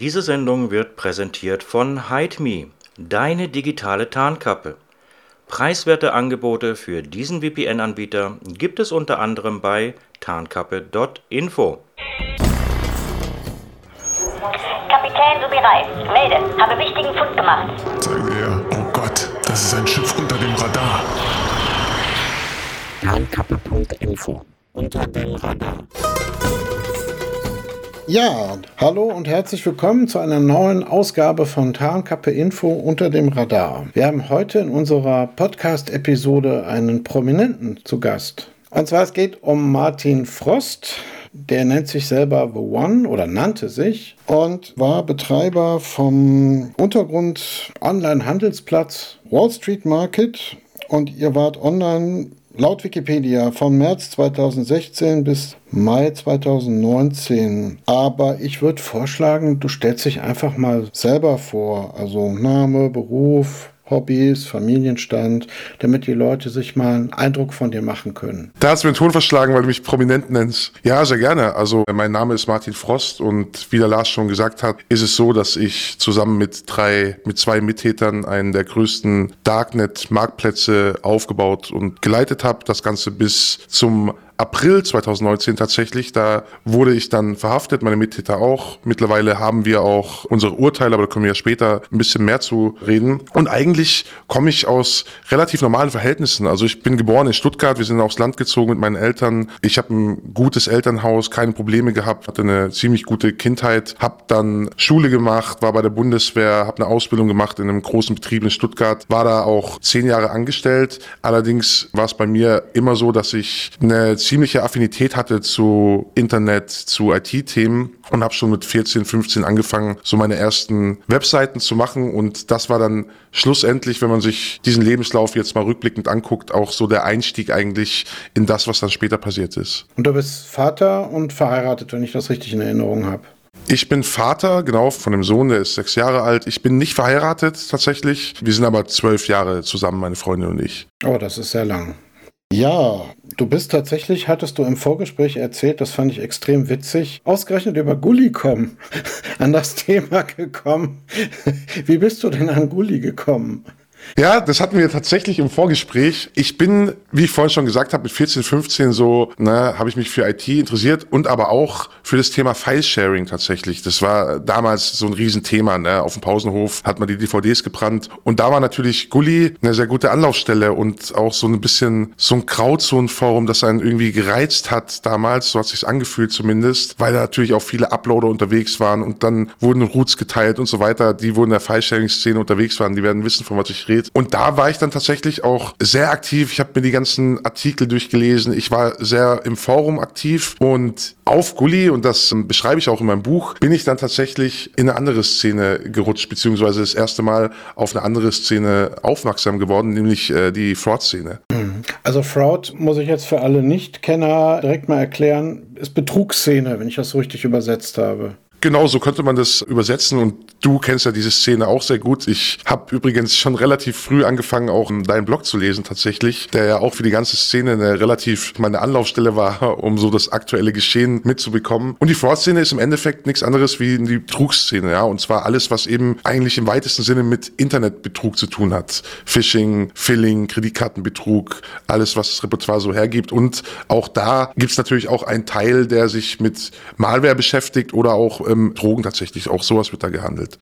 Diese Sendung wird präsentiert von HideMe, deine digitale Tarnkappe. Preiswerte Angebote für diesen VPN-Anbieter gibt es unter anderem bei tarnkappe.info. Kapitän Subirai, melde, habe wichtigen Fund gemacht. Sagen wir, oh Gott, das ist ein Schiff unter dem Radar. Tarnkappe.info unter dem Radar. Ja, hallo und herzlich willkommen zu einer neuen Ausgabe von Tarnkappe Info unter dem Radar. Wir haben heute in unserer Podcast-Episode einen Prominenten zu Gast. Und zwar es geht um Martin Frost. Der nennt sich selber The One oder nannte sich und war Betreiber vom Untergrund Online-Handelsplatz Wall Street Market. Und ihr wart online laut Wikipedia von März 2016 bis Mai 2019. Aber ich würde vorschlagen, du stellst dich einfach mal selber vor. Also Name, Beruf, Hobbys, Familienstand, damit die Leute sich mal einen Eindruck von dir machen können. Da hast du mir einen Ton verschlagen, weil du mich prominent nennst. Ja, sehr gerne. Also mein Name ist Martin Frost und wie der Lars schon gesagt hat, ist es so, dass ich zusammen mit drei, mit zwei Mittätern einen der größten Darknet-Marktplätze aufgebaut und geleitet habe. Das Ganze bis zum April 2019 tatsächlich. Da wurde ich dann verhaftet, meine Mittäter auch. Mittlerweile haben wir auch unsere Urteile, aber da können wir ja später ein bisschen mehr zu reden. Und eigentlich komme ich aus relativ normalen Verhältnissen. Also ich bin geboren in Stuttgart, wir sind aufs Land gezogen mit meinen Eltern. Ich habe ein gutes Elternhaus, keine Probleme gehabt, hatte eine ziemlich gute Kindheit, habe dann Schule gemacht, war bei der Bundeswehr, habe eine Ausbildung gemacht in einem großen Betrieb in Stuttgart, war da auch zehn Jahre angestellt. Allerdings war es bei mir immer so, dass ich eine ziemliche Affinität hatte zu Internet, zu IT-Themen und habe schon mit 14, 15 angefangen, so meine ersten Webseiten zu machen. Und das war dann schlussendlich, wenn man sich diesen Lebenslauf jetzt mal rückblickend anguckt, auch so der Einstieg eigentlich in das, was dann später passiert ist. Und du bist Vater und verheiratet, wenn ich das richtig in Erinnerung habe. Ich bin Vater, genau, von einem Sohn, der ist sechs Jahre alt. Ich bin nicht verheiratet tatsächlich. Wir sind aber zwölf Jahre zusammen, meine Freundin und ich. Oh, das ist sehr lang. Ja, du bist tatsächlich, hattest du im Vorgespräch erzählt, das fand ich extrem witzig, ausgerechnet über Gulli kommen, an das Thema gekommen. Wie bist du denn an Gulli gekommen? Ja, das hatten wir tatsächlich im Vorgespräch. Ich bin, wie ich vorhin schon gesagt habe, mit 14, 15 so, ne, habe ich mich für IT interessiert und aber auch für das Thema File-Sharing tatsächlich. Das war damals so ein Riesenthema. Ne? Auf dem Pausenhof hat man die DVDs gebrannt und da war natürlich Gulli eine sehr gute Anlaufstelle und auch so ein bisschen so ein Grauzonenforum, das einen irgendwie gereizt hat damals. So hat sich's angefühlt zumindest, weil da natürlich auch viele Uploader unterwegs waren und dann wurden Roots geteilt und so weiter. Die wurden in der File-Sharing-Szene unterwegs waren, die werden wissen, von was ich rede gedreht. Und da war ich dann tatsächlich auch sehr aktiv. Ich habe mir die ganzen Artikel durchgelesen. Ich war sehr im Forum aktiv und auf Gully, und das ähm, beschreibe ich auch in meinem Buch, bin ich dann tatsächlich in eine andere Szene gerutscht, beziehungsweise das erste Mal auf eine andere Szene aufmerksam geworden, nämlich äh, die Fraud-Szene. Mhm. Also Fraud muss ich jetzt für alle Nicht-Kenner direkt mal erklären, ist Betrugsszene, wenn ich das so richtig übersetzt habe. Genau, so könnte man das übersetzen und du kennst ja diese Szene auch sehr gut. Ich habe übrigens schon relativ früh angefangen, auch deinen Blog zu lesen tatsächlich, der ja auch für die ganze Szene eine relativ meine Anlaufstelle war, um so das aktuelle Geschehen mitzubekommen. Und die Fraud-Szene ist im Endeffekt nichts anderes wie die Betrugsszene, ja, und zwar alles, was eben eigentlich im weitesten Sinne mit Internetbetrug zu tun hat. Phishing, Filling, Kreditkartenbetrug, alles, was das Repertoire so hergibt. Und auch da gibt's natürlich auch einen Teil, der sich mit Malware beschäftigt oder auch ähm, Drogen tatsächlich. Auch sowas wird da gehandelt.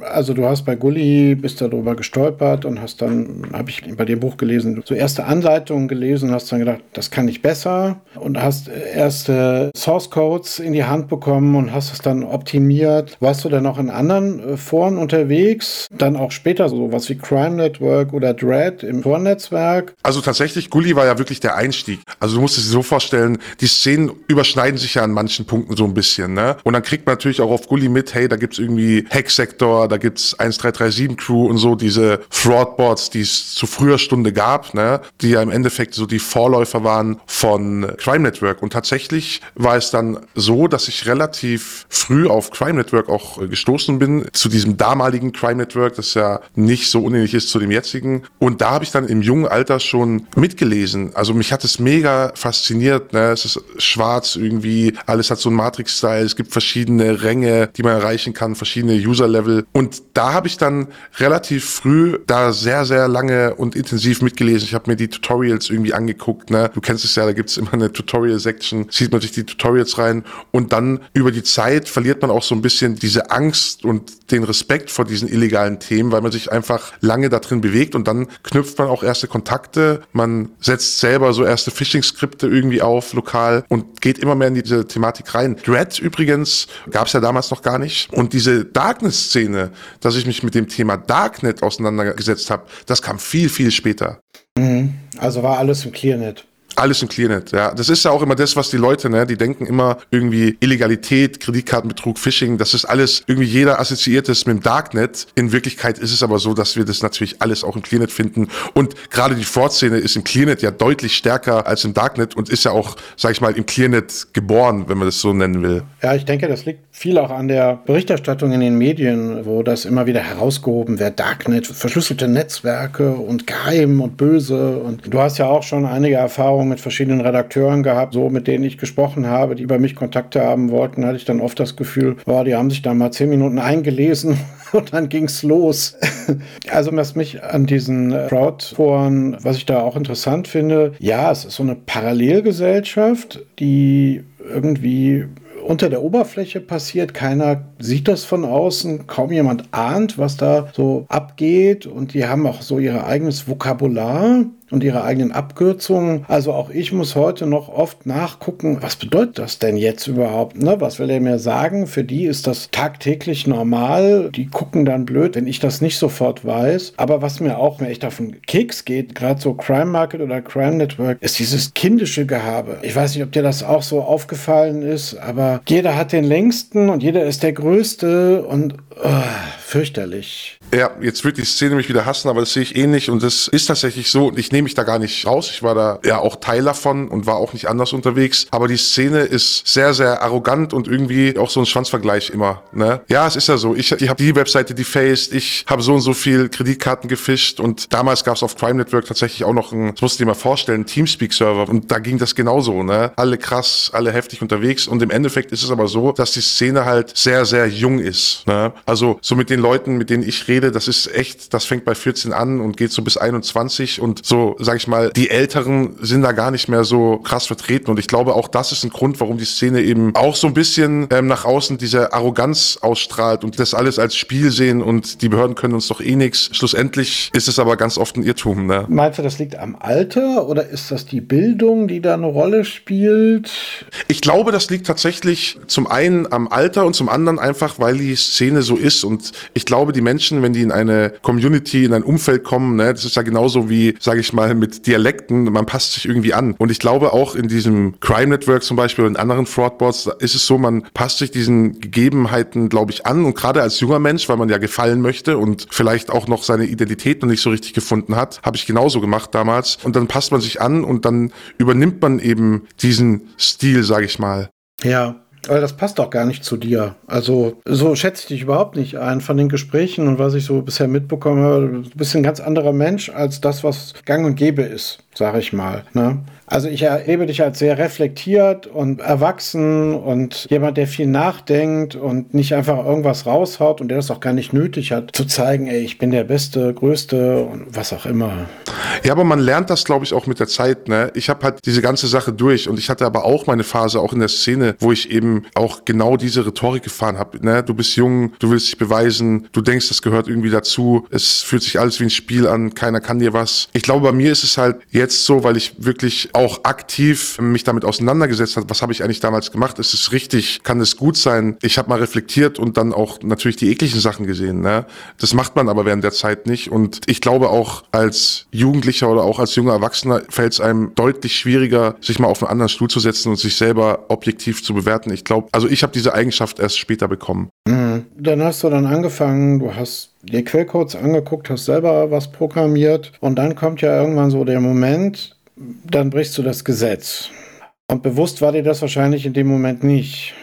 Also du hast bei Gulli, bist darüber gestolpert und hast dann, habe ich bei dem Buch gelesen, so erste Anleitungen gelesen, hast dann gedacht, das kann ich besser und hast erste Source Codes in die Hand bekommen und hast es dann optimiert. Warst du dann auch in anderen äh, Foren unterwegs? Dann auch später so was wie Crime Network oder Dread im Forennetzwerk? Also tatsächlich, Gulli war ja wirklich der Einstieg. Also du musst es dir so vorstellen, die Szenen überschneiden sich ja an manchen Punkten so ein bisschen, ne? Und dann kriegt man natürlich auch auf Gulli mit, hey, da gibt's irgendwie Hacksektor, Da gibt's 1337 Crew und so, diese Fraudboards, die es zu früher Stunde gab, ne, die ja im Endeffekt so die Vorläufer waren von Crime Network. Und tatsächlich war es dann so, dass ich relativ früh auf Crime Network auch äh, gestoßen bin, zu diesem damaligen Crime Network, das ja nicht so unähnlich ist zu dem jetzigen. Und da habe ich dann im jungen Alter schon mitgelesen. Also mich hat es mega fasziniert. Ne? Es ist schwarz irgendwie, alles hat so einen Matrix-Style. Es gibt verschiedene Ränge, die man erreichen kann, verschiedene User-Level. Und da habe ich dann relativ früh da sehr, sehr lange und intensiv mitgelesen. Ich habe mir die Tutorials irgendwie angeguckt. Ne? Du kennst es ja, da gibt's immer eine Tutorial-Section, sieht man sich die Tutorials rein und dann über die Zeit verliert man auch so ein bisschen diese Angst und den Respekt vor diesen illegalen Themen, weil man sich einfach lange da drin bewegt und dann knüpft man auch erste Kontakte, man setzt selber so erste Phishing-Skripte irgendwie auf, lokal und geht immer mehr in diese Thematik rein. Dread übrigens gab es ja damals noch gar nicht und diese Darkness-Szene, dass ich mich mit dem Thema Darknet auseinandergesetzt habe, das kam viel, viel später. Mhm. Also war alles im Clearnet. Alles im Clearnet, ja. Das ist ja auch immer das, was die Leute, ne, die denken immer irgendwie Illegalität, Kreditkartenbetrug, Phishing, das ist alles irgendwie jeder assoziiert ist mit dem Darknet. In Wirklichkeit ist es aber so, dass wir das natürlich alles auch im Clearnet finden. Und gerade die Fraud-Szene ist im Clearnet ja deutlich stärker als im Darknet und ist ja auch, sag ich mal, im Clearnet geboren, wenn man das so nennen will. Ja, ich denke, das liegt viel auch an der Berichterstattung in den Medien, wo das immer wieder herausgehoben wird. Darknet, verschlüsselte Netzwerke und geheim und böse. Und du hast ja auch schon einige Erfahrungen Erfahrung mit verschiedenen Redakteuren gehabt, so mit denen ich gesprochen habe, die über mich Kontakte haben wollten, hatte ich dann oft das Gefühl, boah, die haben sich da mal zehn Minuten eingelesen und dann ging's los. Also was mich an diesen Crowdforen, was ich da auch interessant finde, ja, es ist so eine Parallelgesellschaft, die irgendwie unter der Oberfläche passiert. Keiner sieht das von außen. Kaum jemand ahnt, was da so abgeht. Und die haben auch so ihr eigenes Vokabular und ihre eigenen Abkürzungen. Also auch ich muss heute noch oft nachgucken, was bedeutet das denn jetzt überhaupt? Ne? Was will er mir sagen? Für die ist das tagtäglich normal. Die gucken dann blöd, wenn ich das nicht sofort weiß. Aber was mir auch mir echt auf den Keks geht, gerade so Crime Market oder Crime Network, ist dieses kindische Gehabe. Ich weiß nicht, ob dir das auch so aufgefallen ist, aber jeder hat den längsten und jeder ist der größte und oh, fürchterlich. Ja, jetzt wird die Szene mich wieder hassen, aber das sehe ich ähnlich und das ist tatsächlich so ich nehme mich da gar nicht raus. Ich war da ja auch Teil davon und war auch nicht anders unterwegs, aber die Szene ist sehr, sehr arrogant und irgendwie auch so ein Schwanzvergleich immer. Ne? Ja, es ist ja so. Ich, ich habe die Webseite defaced, ich habe so und so viel Kreditkarten gefischt und damals gab es auf Crime Network tatsächlich auch noch ein, das musst du dir mal vorstellen, Teamspeak-Server und da ging das genauso. Ne? Alle krass, alle heftig unterwegs und im Endeffekt ist es aber so, dass die Szene halt sehr, sehr jung ist. Ne? Also so mit den Leuten, mit denen ich rede, das ist echt, das fängt bei 14 an und geht so bis 21 und so, sag ich mal, die Älteren sind da gar nicht mehr so krass vertreten und ich glaube auch das ist ein Grund, warum die Szene eben auch so ein bisschen ähm, nach außen diese Arroganz ausstrahlt und das alles als Spiel sehen und die Behörden können uns doch eh nichts. Schlussendlich ist es aber ganz oft ein Irrtum. Ne? Meinst du, das liegt am Alter oder ist das die Bildung, die da eine Rolle spielt? Ich glaube, das liegt tatsächlich zum einen am Alter und zum anderen einfach, weil die Szene so ist und ich glaube, die Menschen, wenn die in eine Community, in ein Umfeld kommen. Ne? Das ist ja genauso wie, sage ich mal, mit Dialekten. Man passt sich irgendwie an. Und ich glaube auch in diesem Crime Network zum Beispiel und anderen Fraudboards ist es so, man passt sich diesen Gegebenheiten, glaube ich, an. Und gerade als junger Mensch, weil man ja gefallen möchte und vielleicht auch noch seine Identität noch nicht so richtig gefunden hat, habe ich genauso gemacht damals. Und dann passt man sich an und dann übernimmt man eben diesen Stil, sage ich mal. Ja, aber das passt doch gar nicht zu dir. Also, so schätze ich dich überhaupt nicht ein von den Gesprächen und was ich so bisher mitbekommen habe. Du bist ein ganz anderer Mensch als das, was gang und gäbe ist, sage ich mal. Ne? Also ich erlebe dich als sehr reflektiert und erwachsen und jemand, der viel nachdenkt und nicht einfach irgendwas raushaut und der das auch gar nicht nötig hat, zu zeigen, ey, ich bin der Beste, Größte und was auch immer. Ja, aber man lernt das, glaube ich, auch mit der Zeit. Ne? Ich habe halt diese ganze Sache durch und ich hatte aber auch meine Phase, auch in der Szene, wo ich eben auch genau diese Rhetorik gefahren habe. Ne? Du bist jung, du willst dich beweisen, du denkst, das gehört irgendwie dazu. Es fühlt sich alles wie ein Spiel an, keiner kann dir was. Ich glaube, bei mir ist es halt jetzt jetzt so, weil ich wirklich auch aktiv mich damit auseinandergesetzt habe, was habe ich eigentlich damals gemacht? Ist es richtig? Kann es gut sein? Ich habe mal reflektiert und dann auch natürlich die ekligen Sachen gesehen. Ne? Das macht man aber während der Zeit nicht. Und ich glaube auch als Jugendlicher oder auch als junger Erwachsener fällt es einem deutlich schwieriger, sich mal auf einen anderen Stuhl zu setzen und sich selber objektiv zu bewerten. Ich glaube, also ich habe diese Eigenschaft erst später bekommen. Mhm. Dann hast du dann angefangen, du hast die Quellcodes angeguckt, hast selber was programmiert und dann kommt ja irgendwann so der Moment, dann brichst du das Gesetz. Und bewusst war dir das wahrscheinlich in dem Moment nicht.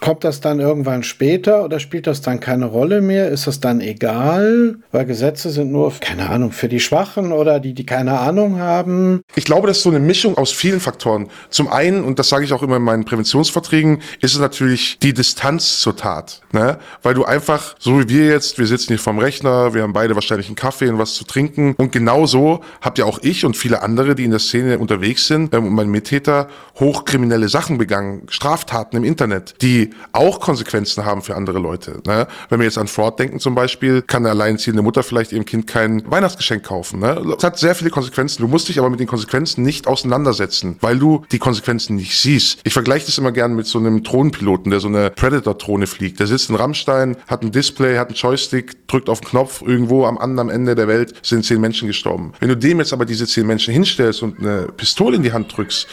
Kommt das dann irgendwann später oder spielt das dann keine Rolle mehr? Ist das dann egal? Weil Gesetze sind nur, keine Ahnung, für die Schwachen oder die, die keine Ahnung haben. Ich glaube, das ist so eine Mischung aus vielen Faktoren. Zum einen, und das sage ich auch immer in meinen Präventionsverträgen, ist es natürlich die Distanz zur Tat. Ne? Weil du einfach, so wie wir jetzt, wir sitzen hier vorm Rechner, wir haben beide wahrscheinlich einen Kaffee und was zu trinken. Und genauso habt ja auch ich und viele andere, die in der Szene unterwegs sind ähm, mein Mittäter, hochkriminelle Sachen begangen, Straftaten im Internet, die auch Konsequenzen haben für andere Leute. Ne? Wenn wir jetzt an Fraud denken zum Beispiel, kann eine alleinziehende Mutter vielleicht ihrem Kind kein Weihnachtsgeschenk kaufen. Ne? Das hat sehr viele Konsequenzen. Du musst dich aber mit den Konsequenzen nicht auseinandersetzen, weil du die Konsequenzen nicht siehst. Ich vergleiche das immer gerne mit so einem Drohnenpiloten, der so eine Predator-Drohne fliegt. Der sitzt in Rammstein, hat ein Display, hat einen Joystick, drückt auf den Knopf, irgendwo am anderen Ende der Welt sind zehn Menschen gestorben. Wenn du dem jetzt aber diese zehn Menschen hinstellst und eine Pistole in die Hand drückst,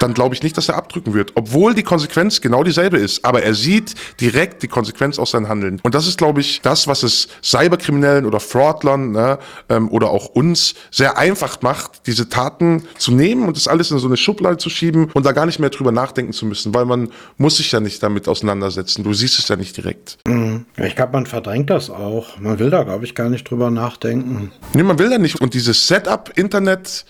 dann glaube ich nicht, dass er abdrücken wird. Obwohl die Konsequenz genau dieselbe ist. Aber aber er sieht direkt die Konsequenz aus seinem Handeln. Und das ist, glaube ich, das, was es Cyberkriminellen oder Fraudlern ne, ähm, oder auch uns sehr einfach macht, diese Taten zu nehmen und das alles in so eine Schublade zu schieben und da gar nicht mehr drüber nachdenken zu müssen, weil man muss sich ja nicht damit auseinandersetzen. Du siehst es ja nicht direkt. Mhm. Ich glaube, man verdrängt das auch. Man will da, glaube ich, gar nicht drüber nachdenken. Nee, man will da nicht. Und dieses Setup Internet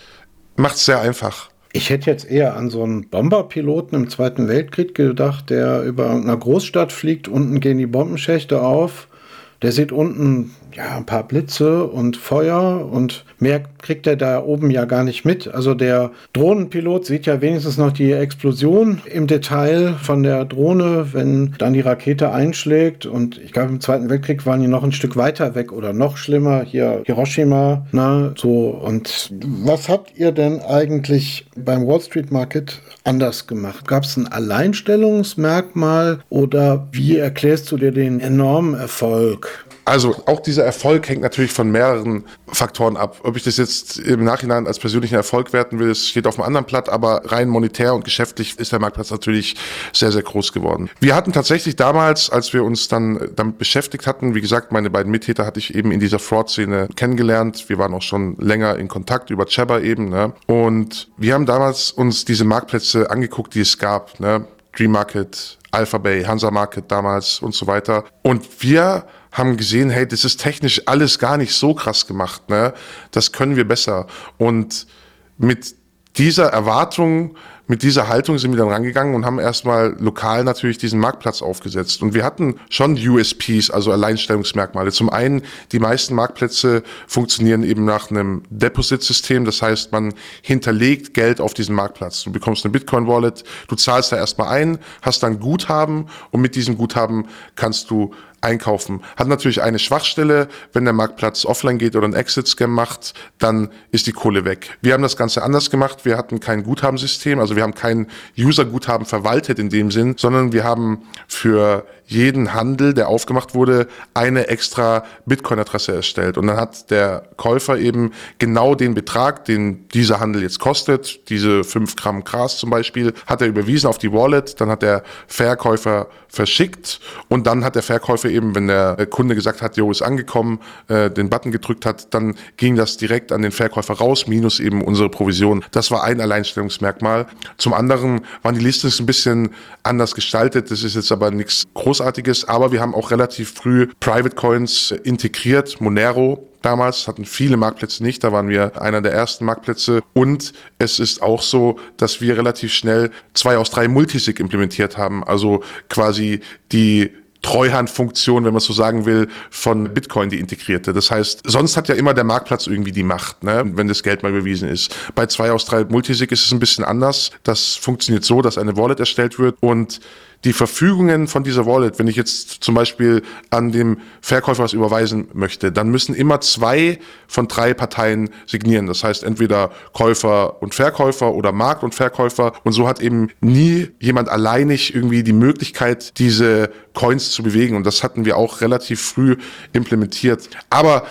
macht es sehr einfach. Ich hätte jetzt eher an so einen Bomberpiloten im Zweiten Weltkrieg gedacht, der über einer Großstadt fliegt, unten gehen die Bombenschächte auf, der sieht unten ja, ein paar Blitze und Feuer und mehr kriegt er da oben ja gar nicht mit. Also der Drohnenpilot sieht ja wenigstens noch die Explosion im Detail von der Drohne, wenn dann die Rakete einschlägt. Und ich glaube, im Zweiten Weltkrieg waren die noch ein Stück weiter weg oder noch schlimmer, hier Hiroshima. Na, so. Und was habt ihr denn eigentlich beim Wall Street Market anders gemacht? Gab es ein Alleinstellungsmerkmal oder wie erklärst du dir den enormen Erfolg? Also auch dieser Erfolg hängt natürlich von mehreren Faktoren ab. Ob ich das jetzt im Nachhinein als persönlichen Erfolg werten will, das steht auf einem anderen Blatt, aber rein monetär und geschäftlich ist der Marktplatz natürlich sehr, sehr groß geworden. Wir hatten tatsächlich damals, als wir uns dann damit beschäftigt hatten, wie gesagt, meine beiden Mittäter hatte ich eben in dieser Fraud-Szene kennengelernt. Wir waren auch schon länger in Kontakt über Chabba eben. Ne? Und wir haben damals uns diese Marktplätze angeguckt, die es gab. Ne? Dream Market, Alpha Bay, Hansa Market damals und so weiter. Und wir haben gesehen, hey, das ist technisch alles gar nicht so krass gemacht, ne? Das können wir besser. Und mit dieser Erwartung, mit dieser Haltung sind wir dann rangegangen und haben erstmal lokal natürlich diesen Marktplatz aufgesetzt. Und wir hatten schon USPs, also Alleinstellungsmerkmale. Zum einen, die meisten Marktplätze funktionieren eben nach einem Deposit-System. Das heißt, man hinterlegt Geld auf diesen Marktplatz. Du bekommst eine Bitcoin-Wallet, du zahlst da erstmal ein, hast dann Guthaben und mit diesem Guthaben kannst du einkaufen. Hat natürlich eine Schwachstelle, wenn der Marktplatz offline geht oder ein Exit-Scam macht, dann ist die Kohle weg. Wir haben das Ganze anders gemacht. Wir hatten kein Guthabensystem, also wir haben kein User-Guthaben verwaltet in dem Sinn, sondern wir haben für jeden Handel, der aufgemacht wurde, eine extra Bitcoin-Adresse erstellt. Und dann hat der Käufer eben genau den Betrag, den dieser Handel jetzt kostet, diese fünf Gramm Gras zum Beispiel, hat er überwiesen auf die Wallet, dann hat der Verkäufer verschickt und dann hat der Verkäufer eben, wenn der Kunde gesagt hat, jo, ist angekommen, äh, den Button gedrückt hat, dann ging das direkt an den Verkäufer raus, minus eben unsere Provision. Das war ein Alleinstellungsmerkmal. Zum anderen waren die Listings ein bisschen anders gestaltet, das ist jetzt aber nichts groß Großartiges, aber wir haben auch relativ früh Private Coins integriert. Monero damals hatten viele Marktplätze nicht, da waren wir einer der ersten Marktplätze und es ist auch so, dass wir relativ schnell zwei aus drei Multisig implementiert haben, also quasi die Treuhandfunktion, wenn man so sagen will, von Bitcoin, die integrierte. Das heißt, sonst hat ja immer der Marktplatz irgendwie die Macht, ne, wenn das Geld mal bewiesen ist. Bei zwei aus drei Multisig ist es ein bisschen anders. Das funktioniert so, dass eine Wallet erstellt wird und die Verfügungen von dieser Wallet, wenn ich jetzt zum Beispiel an dem Verkäufer was überweisen möchte, dann müssen immer zwei von drei Parteien signieren. Das heißt entweder Käufer und Verkäufer oder Markt und Verkäufer. Und so hat eben nie jemand alleinig irgendwie die Möglichkeit, diese Coins zu bewegen. Und das hatten wir auch relativ früh implementiert. Aber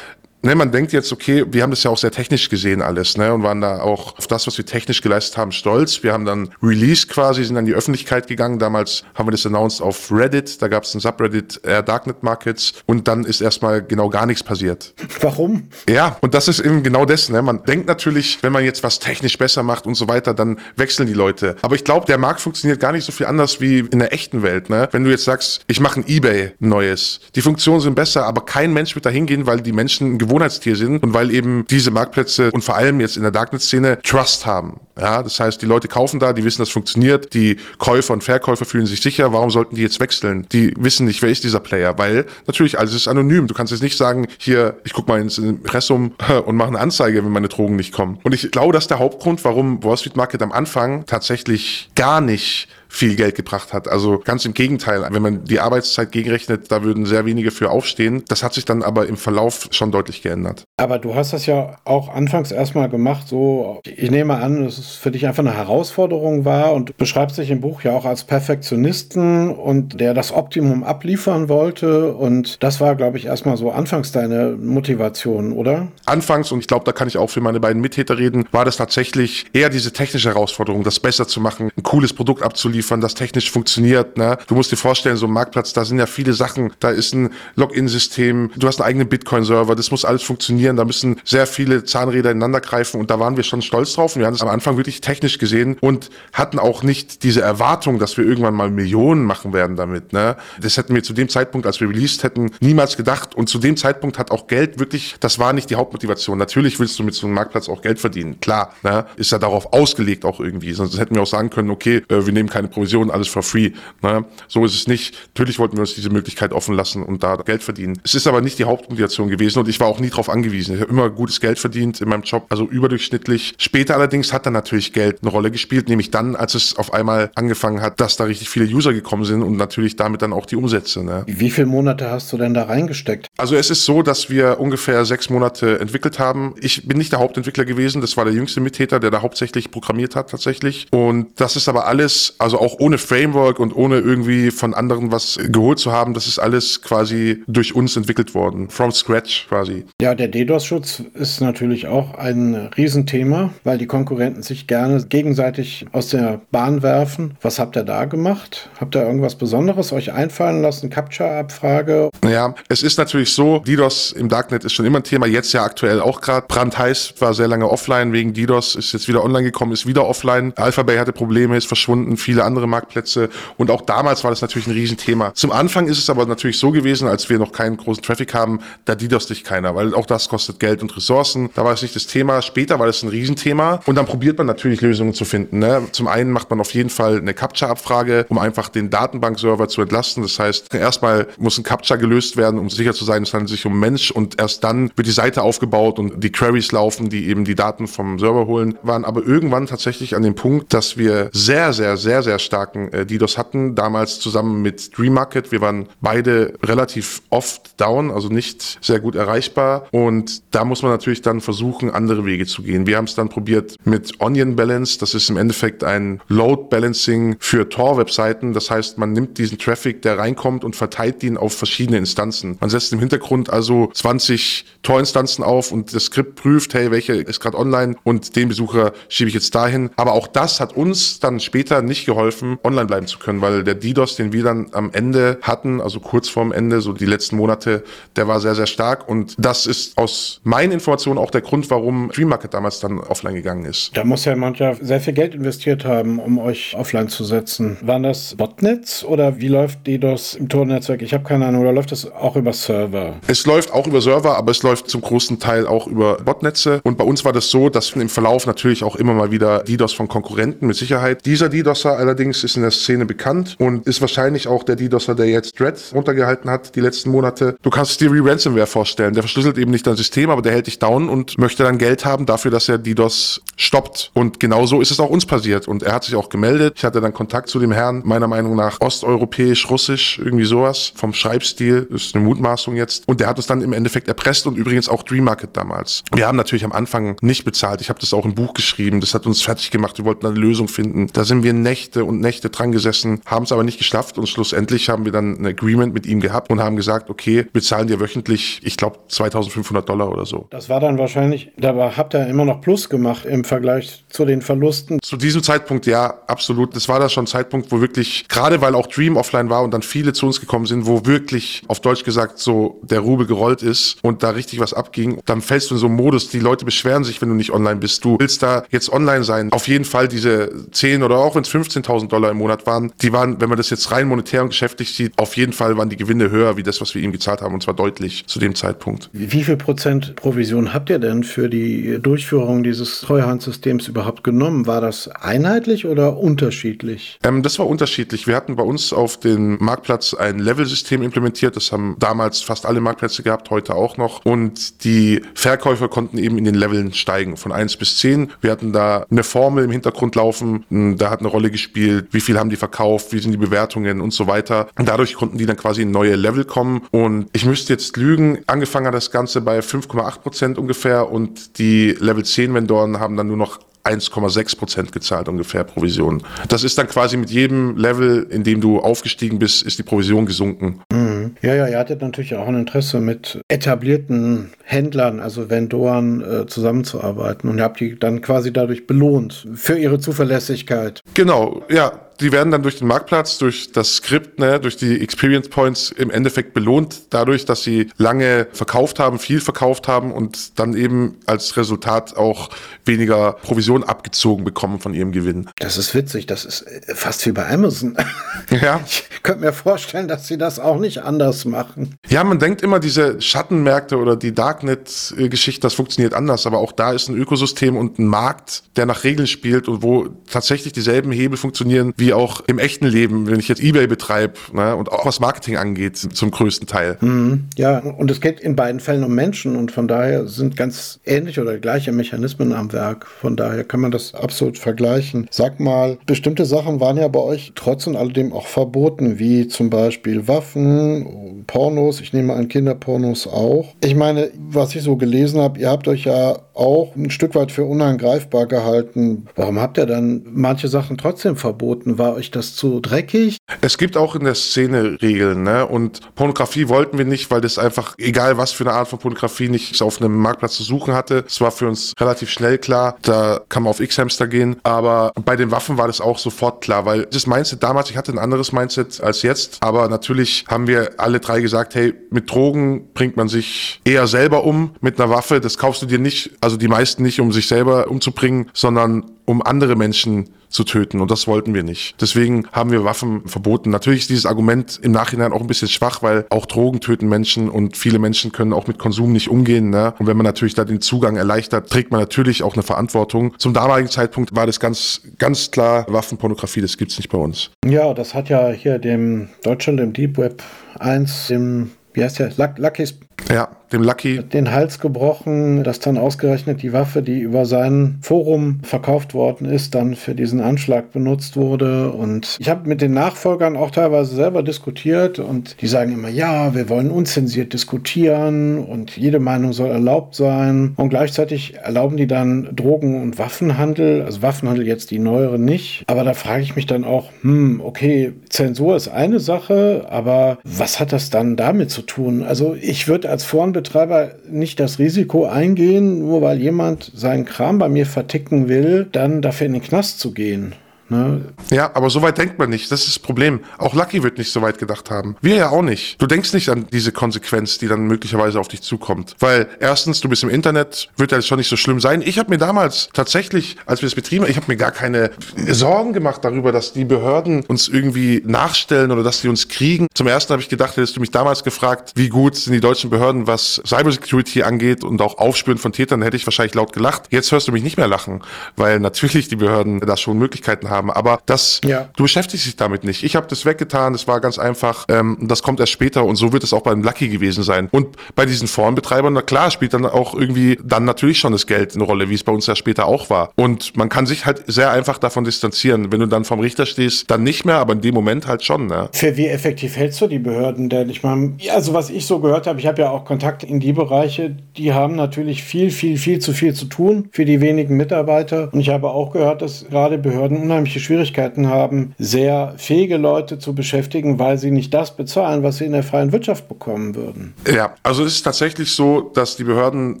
Ne, man denkt jetzt, okay, wir haben das ja auch sehr technisch gesehen alles, ne, und waren da auch auf das, was wir technisch geleistet haben, stolz. Wir haben dann Release quasi, sind an die Öffentlichkeit gegangen. Damals haben wir das announced auf Reddit, da gab es ein Subreddit Air Darknet Markets und dann ist erstmal genau gar nichts passiert. Warum? Ja, und das ist eben genau das, ne. Man denkt natürlich, wenn man jetzt was technisch besser macht und so weiter, dann wechseln die Leute. Aber ich glaube, der Markt funktioniert gar nicht so viel anders wie in der echten Welt, ne. Wenn du jetzt sagst, ich mache ein Ebay neues, die Funktionen sind besser, aber kein Mensch wird da hingehen, weil die Menschen Gewohnheitstier sind und weil eben diese Marktplätze und vor allem jetzt in der Darknet-Szene Trust haben. Ja, das heißt, die Leute kaufen da, die wissen, das funktioniert, die Käufer und Verkäufer fühlen sich sicher. Warum sollten die jetzt wechseln? Die wissen nicht, wer ist dieser Player, weil natürlich alles ist anonym. Du kannst jetzt nicht sagen, hier, ich guck mal ins Impressum und mache eine Anzeige, wenn meine Drogen nicht kommen. Und ich glaube, das ist der Hauptgrund, warum Wall Street Market am Anfang tatsächlich gar nicht viel Geld gebracht hat. Also ganz im Gegenteil, wenn man die Arbeitszeit gegenrechnet, da würden sehr wenige für aufstehen. Das hat sich dann aber im Verlauf schon deutlich geändert. Aber du hast das ja auch anfangs erstmal gemacht, so, ich nehme an, dass es für dich einfach eine Herausforderung war und beschreibst dich im Buch ja auch als Perfektionisten und der das Optimum abliefern wollte. Und das war, glaube ich, erstmal so anfangs deine Motivation, oder? Anfangs, und ich glaube, da kann ich auch für meine beiden Mittäter reden, war das tatsächlich eher diese technische Herausforderung, das besser zu machen, ein cooles Produkt abzuliefern liefern, das technisch funktioniert. Ne? Du musst dir vorstellen, so ein Marktplatz, da sind ja viele Sachen. Da ist ein Login-System, du hast einen eigenen Bitcoin-Server, das muss alles funktionieren. Da müssen sehr viele Zahnräder ineinander greifen und da waren wir schon stolz drauf. Und wir haben es am Anfang wirklich technisch gesehen und hatten auch nicht diese Erwartung, dass wir irgendwann mal Millionen machen werden damit. Ne? Das hätten wir zu dem Zeitpunkt, als wir released hätten, niemals gedacht. Und zu dem Zeitpunkt hat auch Geld wirklich, das war nicht die Hauptmotivation. Natürlich willst du mit so einem Marktplatz auch Geld verdienen. Klar, ne? ist ja darauf ausgelegt auch irgendwie. Sonst hätten wir auch sagen können, okay, äh, wir nehmen keine Provision, alles for free. Ne? So ist es nicht. Natürlich wollten wir uns diese Möglichkeit offen lassen und da Geld verdienen. Es ist aber nicht die Hauptmotivation gewesen und ich war auch nie darauf angewiesen. Ich habe immer gutes Geld verdient in meinem Job, also überdurchschnittlich. Später allerdings hat dann natürlich Geld eine Rolle gespielt, nämlich dann, als es auf einmal angefangen hat, dass da richtig viele User gekommen sind und natürlich damit dann auch die Umsätze. Ne? Wie viele Monate hast du denn da reingesteckt? Also es ist so, dass wir ungefähr sechs Monate entwickelt haben. Ich bin nicht der Hauptentwickler gewesen, das war der jüngste Mittäter, der da hauptsächlich programmiert hat tatsächlich. Und das ist aber alles, also auch ohne Framework und ohne irgendwie von anderen was geholt zu haben, das ist alles quasi durch uns entwickelt worden. From scratch quasi. Ja, der DDoS-Schutz ist natürlich auch ein Riesenthema, weil die Konkurrenten sich gerne gegenseitig aus der Bahn werfen. Was habt ihr da gemacht? Habt ihr irgendwas Besonderes euch einfallen lassen? Capture-Abfrage? Naja, es ist natürlich so, DDoS im Darknet ist schon immer ein Thema, jetzt ja aktuell auch gerade. Brandheiß war sehr lange offline wegen DDoS, ist jetzt wieder online gekommen, ist wieder offline. Alphabay hatte Probleme, ist verschwunden, viele andere Marktplätze. Und auch damals war das natürlich ein Riesenthema. Zum Anfang ist es aber natürlich so gewesen, als wir noch keinen großen Traffic haben, da DDoS dich keiner, weil auch das kostet Geld und Ressourcen. Da war es nicht das Thema. Später war das ein Riesenthema. Und dann probiert man natürlich Lösungen zu finden. Ne? Zum einen macht man auf jeden Fall eine Capture-Abfrage, um einfach den Datenbankserver zu entlasten. Das heißt, erstmal muss ein Capture gelöst werden, um sicher zu sein, es handelt sich um Mensch und erst dann wird die Seite aufgebaut und die Queries laufen, die eben die Daten vom Server holen, waren aber irgendwann tatsächlich an dem Punkt, dass wir sehr, sehr, sehr, sehr starken äh, DDoS hatten, damals zusammen mit Dream Market. Wir waren beide relativ oft down, also nicht sehr gut erreichbar und da muss man natürlich dann versuchen, andere Wege zu gehen. Wir haben es dann probiert mit Onion Balance, das ist im Endeffekt ein Load Balancing für Tor-Webseiten. Das heißt, man nimmt diesen Traffic, der reinkommt und verteilt ihn auf verschiedene Instanzen. Man setzt im Hintergrund also 20 Tor-Instanzen auf und das Skript prüft, hey, welche ist gerade online und den Besucher schiebe ich jetzt dahin. Aber auch das hat uns dann später nicht geholfen, online bleiben zu können, weil der DDoS, den wir dann am Ende hatten, also kurz vorm Ende, so die letzten Monate, der war sehr, sehr stark und das ist aus meinen Informationen auch der Grund, warum DreamMarket damals dann offline gegangen ist. Da muss ja mancher sehr viel Geld investiert haben, um euch offline zu setzen. Waren das Botnets oder wie läuft DDoS im Tor-Netzwerk? Ich habe keine Ahnung, oder läuft das auch über Server? Es läuft auch über Server, aber es läuft zum großen Teil auch über Botnetze. Und bei uns war das so, dass im Verlauf natürlich auch immer mal wieder DDoS von Konkurrenten mit Sicherheit. Dieser DDoSer allerdings ist in der Szene bekannt und ist wahrscheinlich auch der DDoSer, der jetzt Dread runtergehalten hat die letzten Monate. Du kannst dir wie Ransomware vorstellen. Der verschlüsselt eben nicht dein System, aber der hält dich down und möchte dann Geld haben dafür, dass er DDoS stoppt. Und genau so ist es auch uns passiert. Und er hat sich auch gemeldet. Ich hatte dann Kontakt zu dem Herrn, meiner Meinung nach osteuropäisch, russisch, irgendwie sowas. Vom Schreibstil, das ist eine Mutmaßung jetzt. Und der hat uns dann im Endeffekt erpresst und übrigens auch Dream Market damals. Wir haben natürlich am Anfang nicht bezahlt. Ich habe das auch im Buch geschrieben. Das hat uns fertig gemacht. Wir wollten eine Lösung finden. Da sind wir Nächte und Nächte dran gesessen, haben es aber nicht geschafft und schlussendlich haben wir dann ein Agreement mit ihm gehabt und haben gesagt, okay, wir zahlen dir wöchentlich, ich glaube, 2500 Dollar oder so. Das war dann wahrscheinlich, da habt ihr immer noch Plus gemacht im Vergleich zu den Verlusten. Zu diesem Zeitpunkt, ja, absolut. Das war da schon ein Zeitpunkt, wo wirklich, gerade weil auch Dream offline war und dann viele zu uns gekommen sind, wo wirklich, auf Deutsch gesagt, so der Rubel gerollt ist und da richtig was abging, dann fällst du in so einen Modus, die Leute beschweren sich, wenn du nicht online bist. Du willst da jetzt online sein. Auf jeden Fall diese 10 oder auch wenn es 15.000 Dollar im Monat waren, die waren, wenn man das jetzt rein monetär und geschäftlich sieht, auf jeden Fall waren die Gewinne höher, wie das, was wir ihm gezahlt haben und zwar deutlich zu dem Zeitpunkt. Wie viel Prozent Provision habt ihr denn für die Durchführung dieses Treuhandsystems überhaupt genommen? War das einheitlich oder unterschiedlich? Ähm, das war unterschiedlich. Wir hatten bei uns auf dem Marktplatz ein Level-System implementiert. Das haben damals fast alle Marktplätze gehabt, heute auch noch. Und die Verkäufer konnten eben in den Leveln steigen, von 1 bis 10. Wir hatten da eine Formel im Hintergrund laufen. Da hat eine Rolle gespielt, wie viel haben die verkauft, wie sind die Bewertungen und so weiter. Und dadurch konnten die dann quasi in neue Level kommen. Und ich müsste jetzt lügen, angefangen hat das Ganze bei 5,8 Prozent ungefähr und die Level 10 Vendoren haben dann nur noch 1,6 Prozent gezahlt ungefähr Provision. Das ist dann quasi mit jedem Level, in dem du aufgestiegen bist, ist die Provision gesunken. Mhm. Ja, ja, ihr hattet natürlich auch ein Interesse mit etablierten Händlern, also Vendoren, äh, zusammenzuarbeiten und ihr habt die dann quasi dadurch belohnt für ihre Zuverlässigkeit. Genau, ja die werden dann durch den Marktplatz, durch das Skript, ne, durch die Experience Points im Endeffekt belohnt, dadurch, dass sie lange verkauft haben, viel verkauft haben und dann eben als Resultat auch weniger Provision abgezogen bekommen von ihrem Gewinn. Das ist witzig, das ist äh, fast wie bei Amazon. Ja. Ich könnte mir vorstellen, dass sie das auch nicht anders machen. Ja, man denkt immer, diese Schattenmärkte oder die Darknet-Geschichte, das funktioniert anders, aber auch da ist ein Ökosystem und ein Markt, der nach Regeln spielt und wo tatsächlich dieselben Hebel funktionieren wie auch im echten Leben, wenn ich jetzt Ebay betreibe ne, und auch was Marketing angeht, zum größten Teil. Mhm. Ja, und es geht in beiden Fällen um Menschen und von daher sind ganz ähnliche oder gleiche Mechanismen am Werk. Von daher kann man das absolut vergleichen. Sag mal, bestimmte Sachen waren ja bei euch trotz und alledem auch verboten, wie zum Beispiel Waffen, Pornos, ich nehme an Kinderpornos auch. Ich meine, was ich so gelesen habe, ihr habt euch ja auch ein Stück weit für unangreifbar gehalten. Warum habt ihr dann manche Sachen trotzdem verboten? War euch das zu dreckig? Es gibt auch in der Szene Regeln, ne? Und Pornografie wollten wir nicht, weil das einfach, egal was für eine Art von Pornografie, nicht auf einem Marktplatz zu suchen hatte. Es war für uns relativ schnell klar, da kann man auf X-Hamster gehen. Aber bei den Waffen war das auch sofort klar, weil das Mindset damals, ich hatte ein anderes Mindset als jetzt, aber natürlich haben wir alle drei gesagt, hey, mit Drogen bringt man sich eher selber um, mit einer Waffe, das kaufst du dir nicht also die meisten nicht, um sich selber umzubringen, sondern um andere Menschen zu töten. Und das wollten wir nicht. Deswegen haben wir Waffen verboten. Natürlich ist dieses Argument im Nachhinein auch ein bisschen schwach, weil auch Drogen töten Menschen und viele Menschen können auch mit Konsum nicht umgehen. Ne? Und wenn man natürlich da den Zugang erleichtert, trägt man natürlich auch eine Verantwortung. Zum damaligen Zeitpunkt war das ganz, ganz klar Waffenpornografie, das gibt's nicht bei uns. Ja, das hat ja hier dem Deutschland im Deep Web 1, dem, wie heißt der, Lucky's ja, dem Lucky. Den Hals gebrochen, dass dann ausgerechnet die Waffe, die über sein Forum verkauft worden ist, dann für diesen Anschlag benutzt wurde. Und ich habe mit den Nachfolgern auch teilweise selber diskutiert und die sagen immer, ja, wir wollen unzensiert diskutieren und jede Meinung soll erlaubt sein. Und gleichzeitig erlauben die dann Drogen- und Waffenhandel, also Waffenhandel jetzt die neueren nicht. Aber da frage ich mich dann auch, hm, okay, Zensur ist eine Sache, aber was hat das dann damit zu tun? Also ich würde als Forenbetreiber nicht das Risiko eingehen, nur weil jemand seinen Kram bei mir verticken will, dann dafür in den Knast zu gehen. Ne? Ja, aber so weit denkt man nicht. Das ist das Problem. Auch Lucky wird nicht so weit gedacht haben. Wir ja auch nicht. Du denkst nicht an diese Konsequenz, die dann möglicherweise auf dich zukommt. Weil erstens, du bist im Internet, wird ja schon nicht so schlimm sein. Ich habe mir damals tatsächlich, als wir es betrieben, ich habe mir gar keine Sorgen gemacht darüber, dass die Behörden uns irgendwie nachstellen oder dass sie uns kriegen. Zum ersten habe ich gedacht, hättest du mich damals gefragt, wie gut sind die deutschen Behörden, was Cybersecurity angeht und auch Aufspüren von Tätern, hätte ich wahrscheinlich laut gelacht. Jetzt hörst du mich nicht mehr lachen, weil natürlich die Behörden da schon Möglichkeiten haben, haben. Aber das, Ja. du beschäftigst dich damit nicht. Ich habe das weggetan, das war ganz einfach. Ähm, das kommt erst später und so wird es auch beim Lucky gewesen sein. Und bei diesen Forenbetreibern, na klar, spielt dann auch irgendwie dann natürlich schon das Geld eine Rolle, wie es bei uns ja später auch war. Und man kann sich halt sehr einfach davon distanzieren. Wenn du dann vom Richter stehst, dann nicht mehr, aber in dem Moment halt schon. Ne? Für wie effektiv hältst du die Behörden denn? Ich meine, also was ich so gehört habe, ich habe ja auch Kontakt in die Bereiche, die haben natürlich viel, viel, viel zu viel zu tun für die wenigen Mitarbeiter. Und ich habe auch gehört, dass gerade Behörden unheimliche Schwierigkeiten haben, sehr fähige Leute zu beschäftigen, weil sie nicht das bezahlen, was sie in der freien Wirtschaft bekommen würden. Ja, also es ist tatsächlich so, dass die Behörden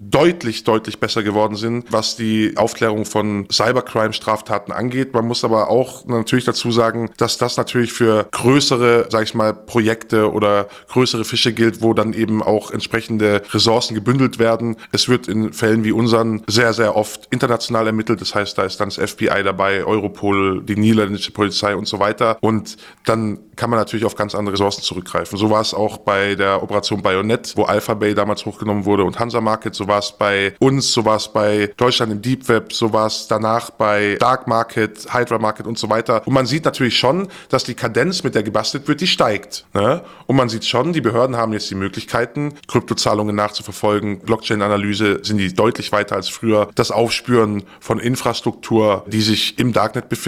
deutlich, deutlich besser geworden sind, was die Aufklärung von Cybercrime-Straftaten angeht. Man muss aber auch natürlich dazu sagen, dass das natürlich für größere, sag ich mal, Projekte oder größere Fische gilt, wo dann eben auch entsprechende Ressourcen gebündelt werden. Es wird in Fällen wie unseren sehr, sehr oft international ermittelt. Das heißt, da ist dann das FBI dabei, Europol, die niederländische Polizei und so weiter. Und dann kann man natürlich auf ganz andere Ressourcen zurückgreifen. So war es auch bei der Operation Bayonet, wo Alpha Bay damals hochgenommen wurde und Hansa Market. So war es bei uns, so war es bei Deutschland im Deep Web, so war es danach bei Dark Market, Hydra Market und so weiter. Und man sieht natürlich schon, dass die Kadenz, mit der gebastelt wird, die steigt. Ne? Und man sieht schon, die Behörden haben jetzt die Möglichkeiten, Kryptozahlungen nachzuverfolgen, Blockchain-Analyse sind die deutlich weiter als früher. Das Aufspüren von Infrastruktur, die sich im Darknet befindet.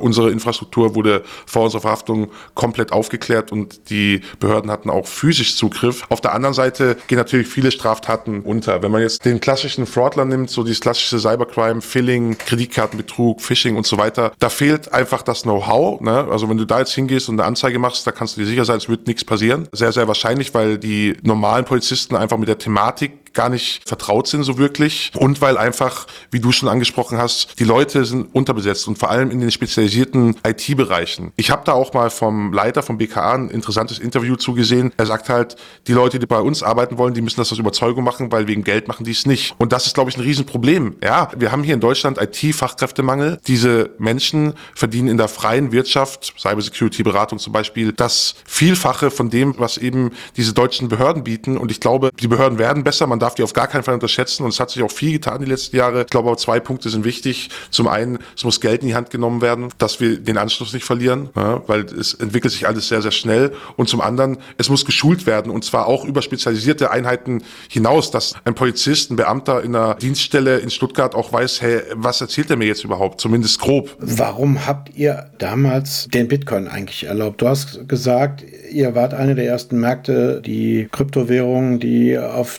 Unsere Infrastruktur wurde vor unserer Verhaftung komplett aufgeklärt und die Behörden hatten auch physisch Zugriff. Auf der anderen Seite gehen natürlich viele Straftaten unter. Wenn man jetzt den klassischen Fraudler nimmt, so dieses klassische Cybercrime, Filling, Kreditkartenbetrug, Phishing und so weiter, da fehlt einfach das Know-how. Ne? Also wenn du da jetzt hingehst und eine Anzeige machst, da kannst du dir sicher sein, es wird nichts passieren. Sehr, sehr wahrscheinlich, weil die normalen Polizisten einfach mit der Thematik gar nicht vertraut sind so wirklich und weil einfach, wie du schon angesprochen hast, die Leute sind unterbesetzt und vor allem in den spezialisierten IT-Bereichen. Ich habe da auch mal vom Leiter vom BKA ein interessantes Interview zugesehen. Er sagt halt, die Leute, die bei uns arbeiten wollen, die müssen das aus Überzeugung machen, weil wegen Geld machen die es nicht. Und das ist, glaube ich, ein Riesenproblem. Ja, wir haben hier in Deutschland IT-Fachkräftemangel. Diese Menschen verdienen in der freien Wirtschaft, Cybersecurity-Beratung zum Beispiel, das Vielfache von dem, was eben diese deutschen Behörden bieten. Und ich glaube, die Behörden werden besser. Man darf die auf gar keinen Fall unterschätzen. Und es hat sich auch viel getan die letzten Jahre. Ich glaube aber zwei Punkte sind wichtig. Zum einen, es muss Geld in die Hand genommen werden, dass wir den Anschluss nicht verlieren, ja, weil es entwickelt sich alles sehr, sehr schnell. Und zum anderen, es muss geschult werden und zwar auch über spezialisierte Einheiten hinaus, dass ein Polizist, ein Beamter in einer Dienststelle in Stuttgart auch weiß, hey, was erzählt er mir jetzt überhaupt? Zumindest grob. Warum habt ihr damals den Bitcoin eigentlich erlaubt? Du hast gesagt, ihr wart eine der ersten Märkte, die Kryptowährungen, die auf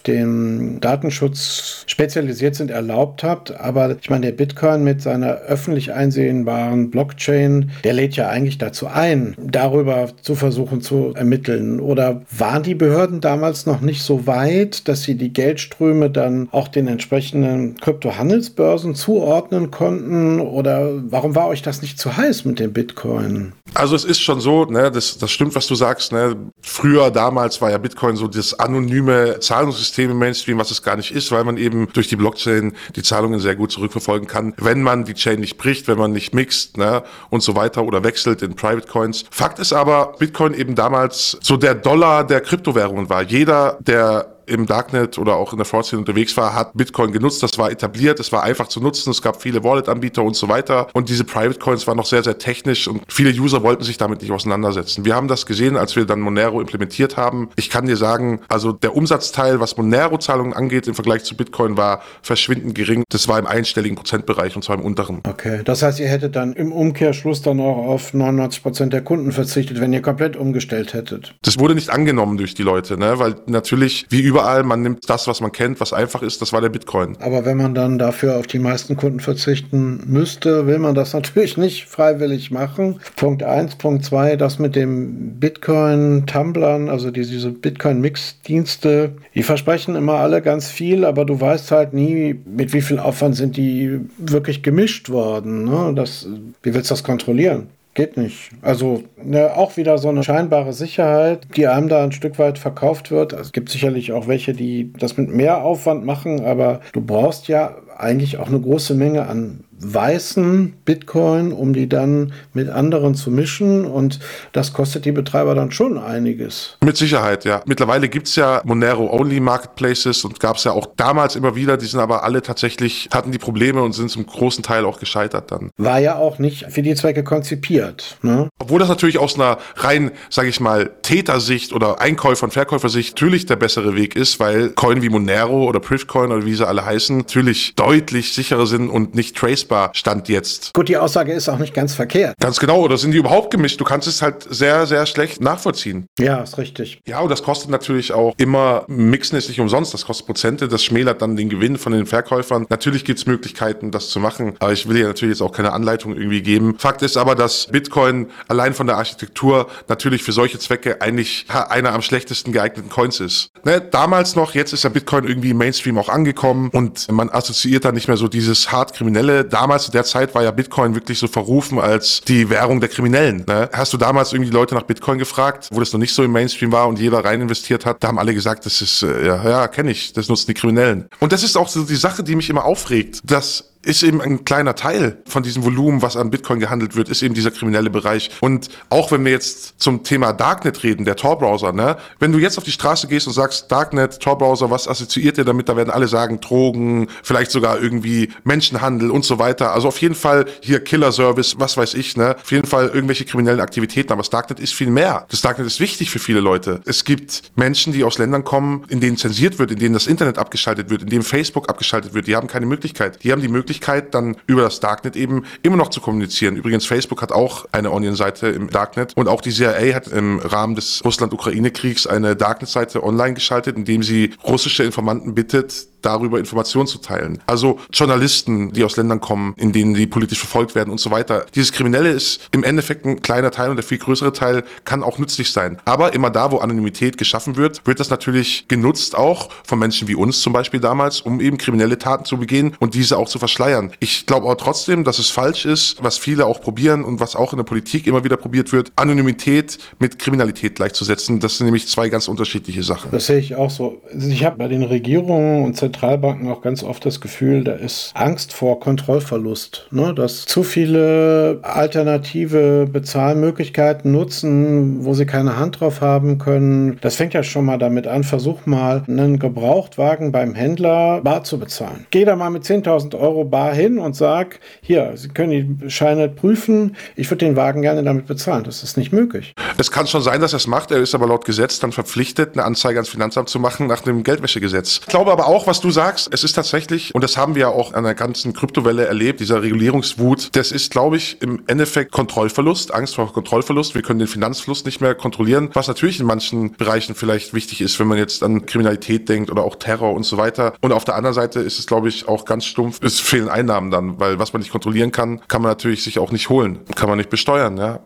den Datenschutz spezialisiert sind, erlaubt habt. Aber ich meine, der Bitcoin mit seiner öffentlich einsehbaren Blockchain, der lädt ja eigentlich dazu ein, darüber zu versuchen zu ermitteln. Oder waren die Behörden damals noch nicht so weit, dass sie die Geldströme dann auch den entsprechenden Kryptohandelsbörsen zuordnen konnten? Oder warum war euch das nicht zu heiß mit dem Bitcoin? Also es ist schon so, ne, das, das stimmt, was du sagst. Ne. Früher, damals war ja Bitcoin so das anonyme Zahlungssystem im Mainstream, was es gar nicht ist, weil man eben durch die Blockchain die Zahlungen sehr gut zurückverfolgen kann, wenn man die Chain nicht bricht, wenn man nicht mixt ne, und so weiter oder wechselt in Private Coins. Fakt ist aber, Bitcoin eben damals so der Dollar der Kryptowährungen war. Jeder, der im Darknet oder auch in der Fraud-Szene unterwegs war, hat Bitcoin genutzt. Das war etabliert, es war einfach zu nutzen. Es gab viele Wallet-Anbieter und so weiter. Und diese Private Coins waren noch sehr, sehr technisch und viele User wollten sich damit nicht auseinandersetzen. Wir haben das gesehen, als wir dann Monero implementiert haben. Ich kann dir sagen, also der Umsatzteil, was Monero-Zahlungen angeht im Vergleich zu Bitcoin, war verschwindend gering. Das war im einstelligen Prozentbereich und zwar im unteren. Okay, das heißt, ihr hättet dann im Umkehrschluss dann auch auf 99 Prozent der Kunden verzichtet, wenn ihr komplett umgestellt hättet. Das wurde nicht angenommen durch die Leute, ne? weil natürlich, wie überall, man nimmt das, was man kennt, was einfach ist, das war der Bitcoin. Aber wenn man dann dafür auf die meisten Kunden verzichten müsste, will man das natürlich nicht freiwillig machen. Punkt eins, Punkt zwei, das mit dem Bitcoin-Tumblern, also diese, diese Bitcoin-Mix-Dienste, die versprechen immer alle ganz viel, aber du weißt halt nie, mit wie viel Aufwand sind die wirklich gemischt worden. Ne? Das, wie willst du das kontrollieren? Geht nicht. Also ne, auch wieder so eine scheinbare Sicherheit, die einem da ein Stück weit verkauft wird. Es gibt sicherlich auch welche, die das mit mehr Aufwand machen, aber du brauchst ja eigentlich auch eine große Menge an weißen Bitcoin, um die dann mit anderen zu mischen. Und das kostet die Betreiber dann schon einiges. Mit Sicherheit, ja. Mittlerweile gibt es ja Monero-Only Marketplaces und gab es ja auch damals immer wieder. Die sind aber alle tatsächlich, hatten die Probleme und sind zum großen Teil auch gescheitert dann. War ja auch nicht für die Zwecke konzipiert. Ne? Obwohl das natürlich aus einer rein, sage ich mal, Tätersicht oder Einkäufer- und Verkäufersicht natürlich der bessere Weg ist, weil Coin wie Monero oder Priftcoin oder wie sie alle heißen, natürlich deutlich sicherer sind und nicht tracebar stand jetzt. Gut, die Aussage ist auch nicht ganz verkehrt. Ganz genau, oder sind die überhaupt gemischt? Du kannst es halt sehr, sehr schlecht nachvollziehen. Ja, ist richtig. Ja, und das kostet natürlich auch immer, Mixen ist nicht umsonst, das kostet Prozente, das schmälert dann den Gewinn von den Verkäufern. Natürlich gibt es Möglichkeiten, das zu machen, aber ich will ja natürlich jetzt auch keine Anleitung irgendwie geben. Fakt ist aber, dass Bitcoin allein von der Architektur natürlich für solche Zwecke eigentlich einer am schlechtesten geeigneten Coins ist. Ne, damals noch, jetzt ist ja Bitcoin irgendwie im Mainstream auch angekommen und man assoziiert da nicht mehr so dieses hart Kriminelle. Damals zu der Zeit war ja Bitcoin wirklich so verrufen als die Währung der Kriminellen. Ne? Hast du damals irgendwie Leute nach Bitcoin gefragt, wo das noch nicht so im Mainstream war und jeder rein investiert hat? Da haben alle gesagt, das ist, äh, ja, ja kenne ich, das nutzen die Kriminellen. Und das ist auch so die Sache, die mich immer aufregt, dass ist eben ein kleiner Teil von diesem Volumen, was an Bitcoin gehandelt wird, ist eben dieser kriminelle Bereich. Und auch wenn wir jetzt zum Thema Darknet reden, der Tor-Browser, ne? Wenn du jetzt auf die Straße gehst und sagst, Darknet, Tor-Browser, was assoziiert ihr damit? Da werden alle sagen, Drogen, vielleicht sogar irgendwie Menschenhandel und so weiter. Also auf jeden Fall hier Killer-Service, was weiß ich, ne? Auf jeden Fall irgendwelche kriminellen Aktivitäten. Aber das Darknet ist viel mehr. Das Darknet ist wichtig für viele Leute. Es gibt Menschen, die aus Ländern kommen, in denen zensiert wird, in denen das Internet abgeschaltet wird, in denen Facebook abgeschaltet wird. Die haben keine Möglichkeit. Die haben die Möglichkeit, Möglichkeit, dann über das Darknet eben immer noch zu kommunizieren. Übrigens, Facebook hat auch eine Onion-Seite im Darknet und auch die CIA hat im Rahmen des Russland-Ukraine-Kriegs eine Darknet-Seite online geschaltet, indem sie russische Informanten bittet, darüber Informationen zu teilen. Also Journalisten, die aus Ländern kommen, in denen die politisch verfolgt werden und so weiter. Dieses Kriminelle ist im Endeffekt ein kleiner Teil und der viel größere Teil kann auch nützlich sein. Aber immer da, wo Anonymität geschaffen wird, wird das natürlich genutzt auch von Menschen wie uns zum Beispiel damals, um eben kriminelle Taten zu begehen und diese auch zu verschleiern. Ich glaube aber trotzdem, dass es falsch ist, was viele auch probieren und was auch in der Politik immer wieder probiert wird, Anonymität mit Kriminalität gleichzusetzen. Das sind nämlich zwei ganz unterschiedliche Sachen. Das sehe ich auch so. Also ich habe bei den Regierungen und Zentralbanken auch ganz oft das Gefühl, da ist Angst vor Kontrollverlust, ne? dass zu viele alternative Bezahlmöglichkeiten nutzen, wo sie keine Hand drauf haben können. Das fängt ja schon mal damit an, versuch mal einen Gebrauchtwagen beim Händler bar zu bezahlen. Geh da mal mit 10.000 Euro bar hin und sag, hier, Sie können die Scheine prüfen, ich würde den Wagen gerne damit bezahlen. Das ist nicht möglich. Es kann schon sein, dass er es macht, er ist aber laut Gesetz dann verpflichtet, eine Anzeige ans Finanzamt zu machen nach dem Geldwäschegesetz. Ich glaube aber auch, was du sagst, es ist tatsächlich, und das haben wir ja auch an der ganzen Kryptowelle erlebt, dieser Regulierungswut, das ist, glaube ich, im Endeffekt Kontrollverlust, Angst vor Kontrollverlust. Wir können den Finanzfluss nicht mehr kontrollieren, was natürlich in manchen Bereichen vielleicht wichtig ist, wenn man jetzt an Kriminalität denkt oder auch Terror und so weiter. Und auf der anderen Seite ist es, glaube ich, auch ganz stumpf, es fehlen Einnahmen dann, weil was man nicht kontrollieren kann, kann man natürlich sich auch nicht holen, kann man nicht besteuern, ja.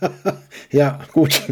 ja, gut,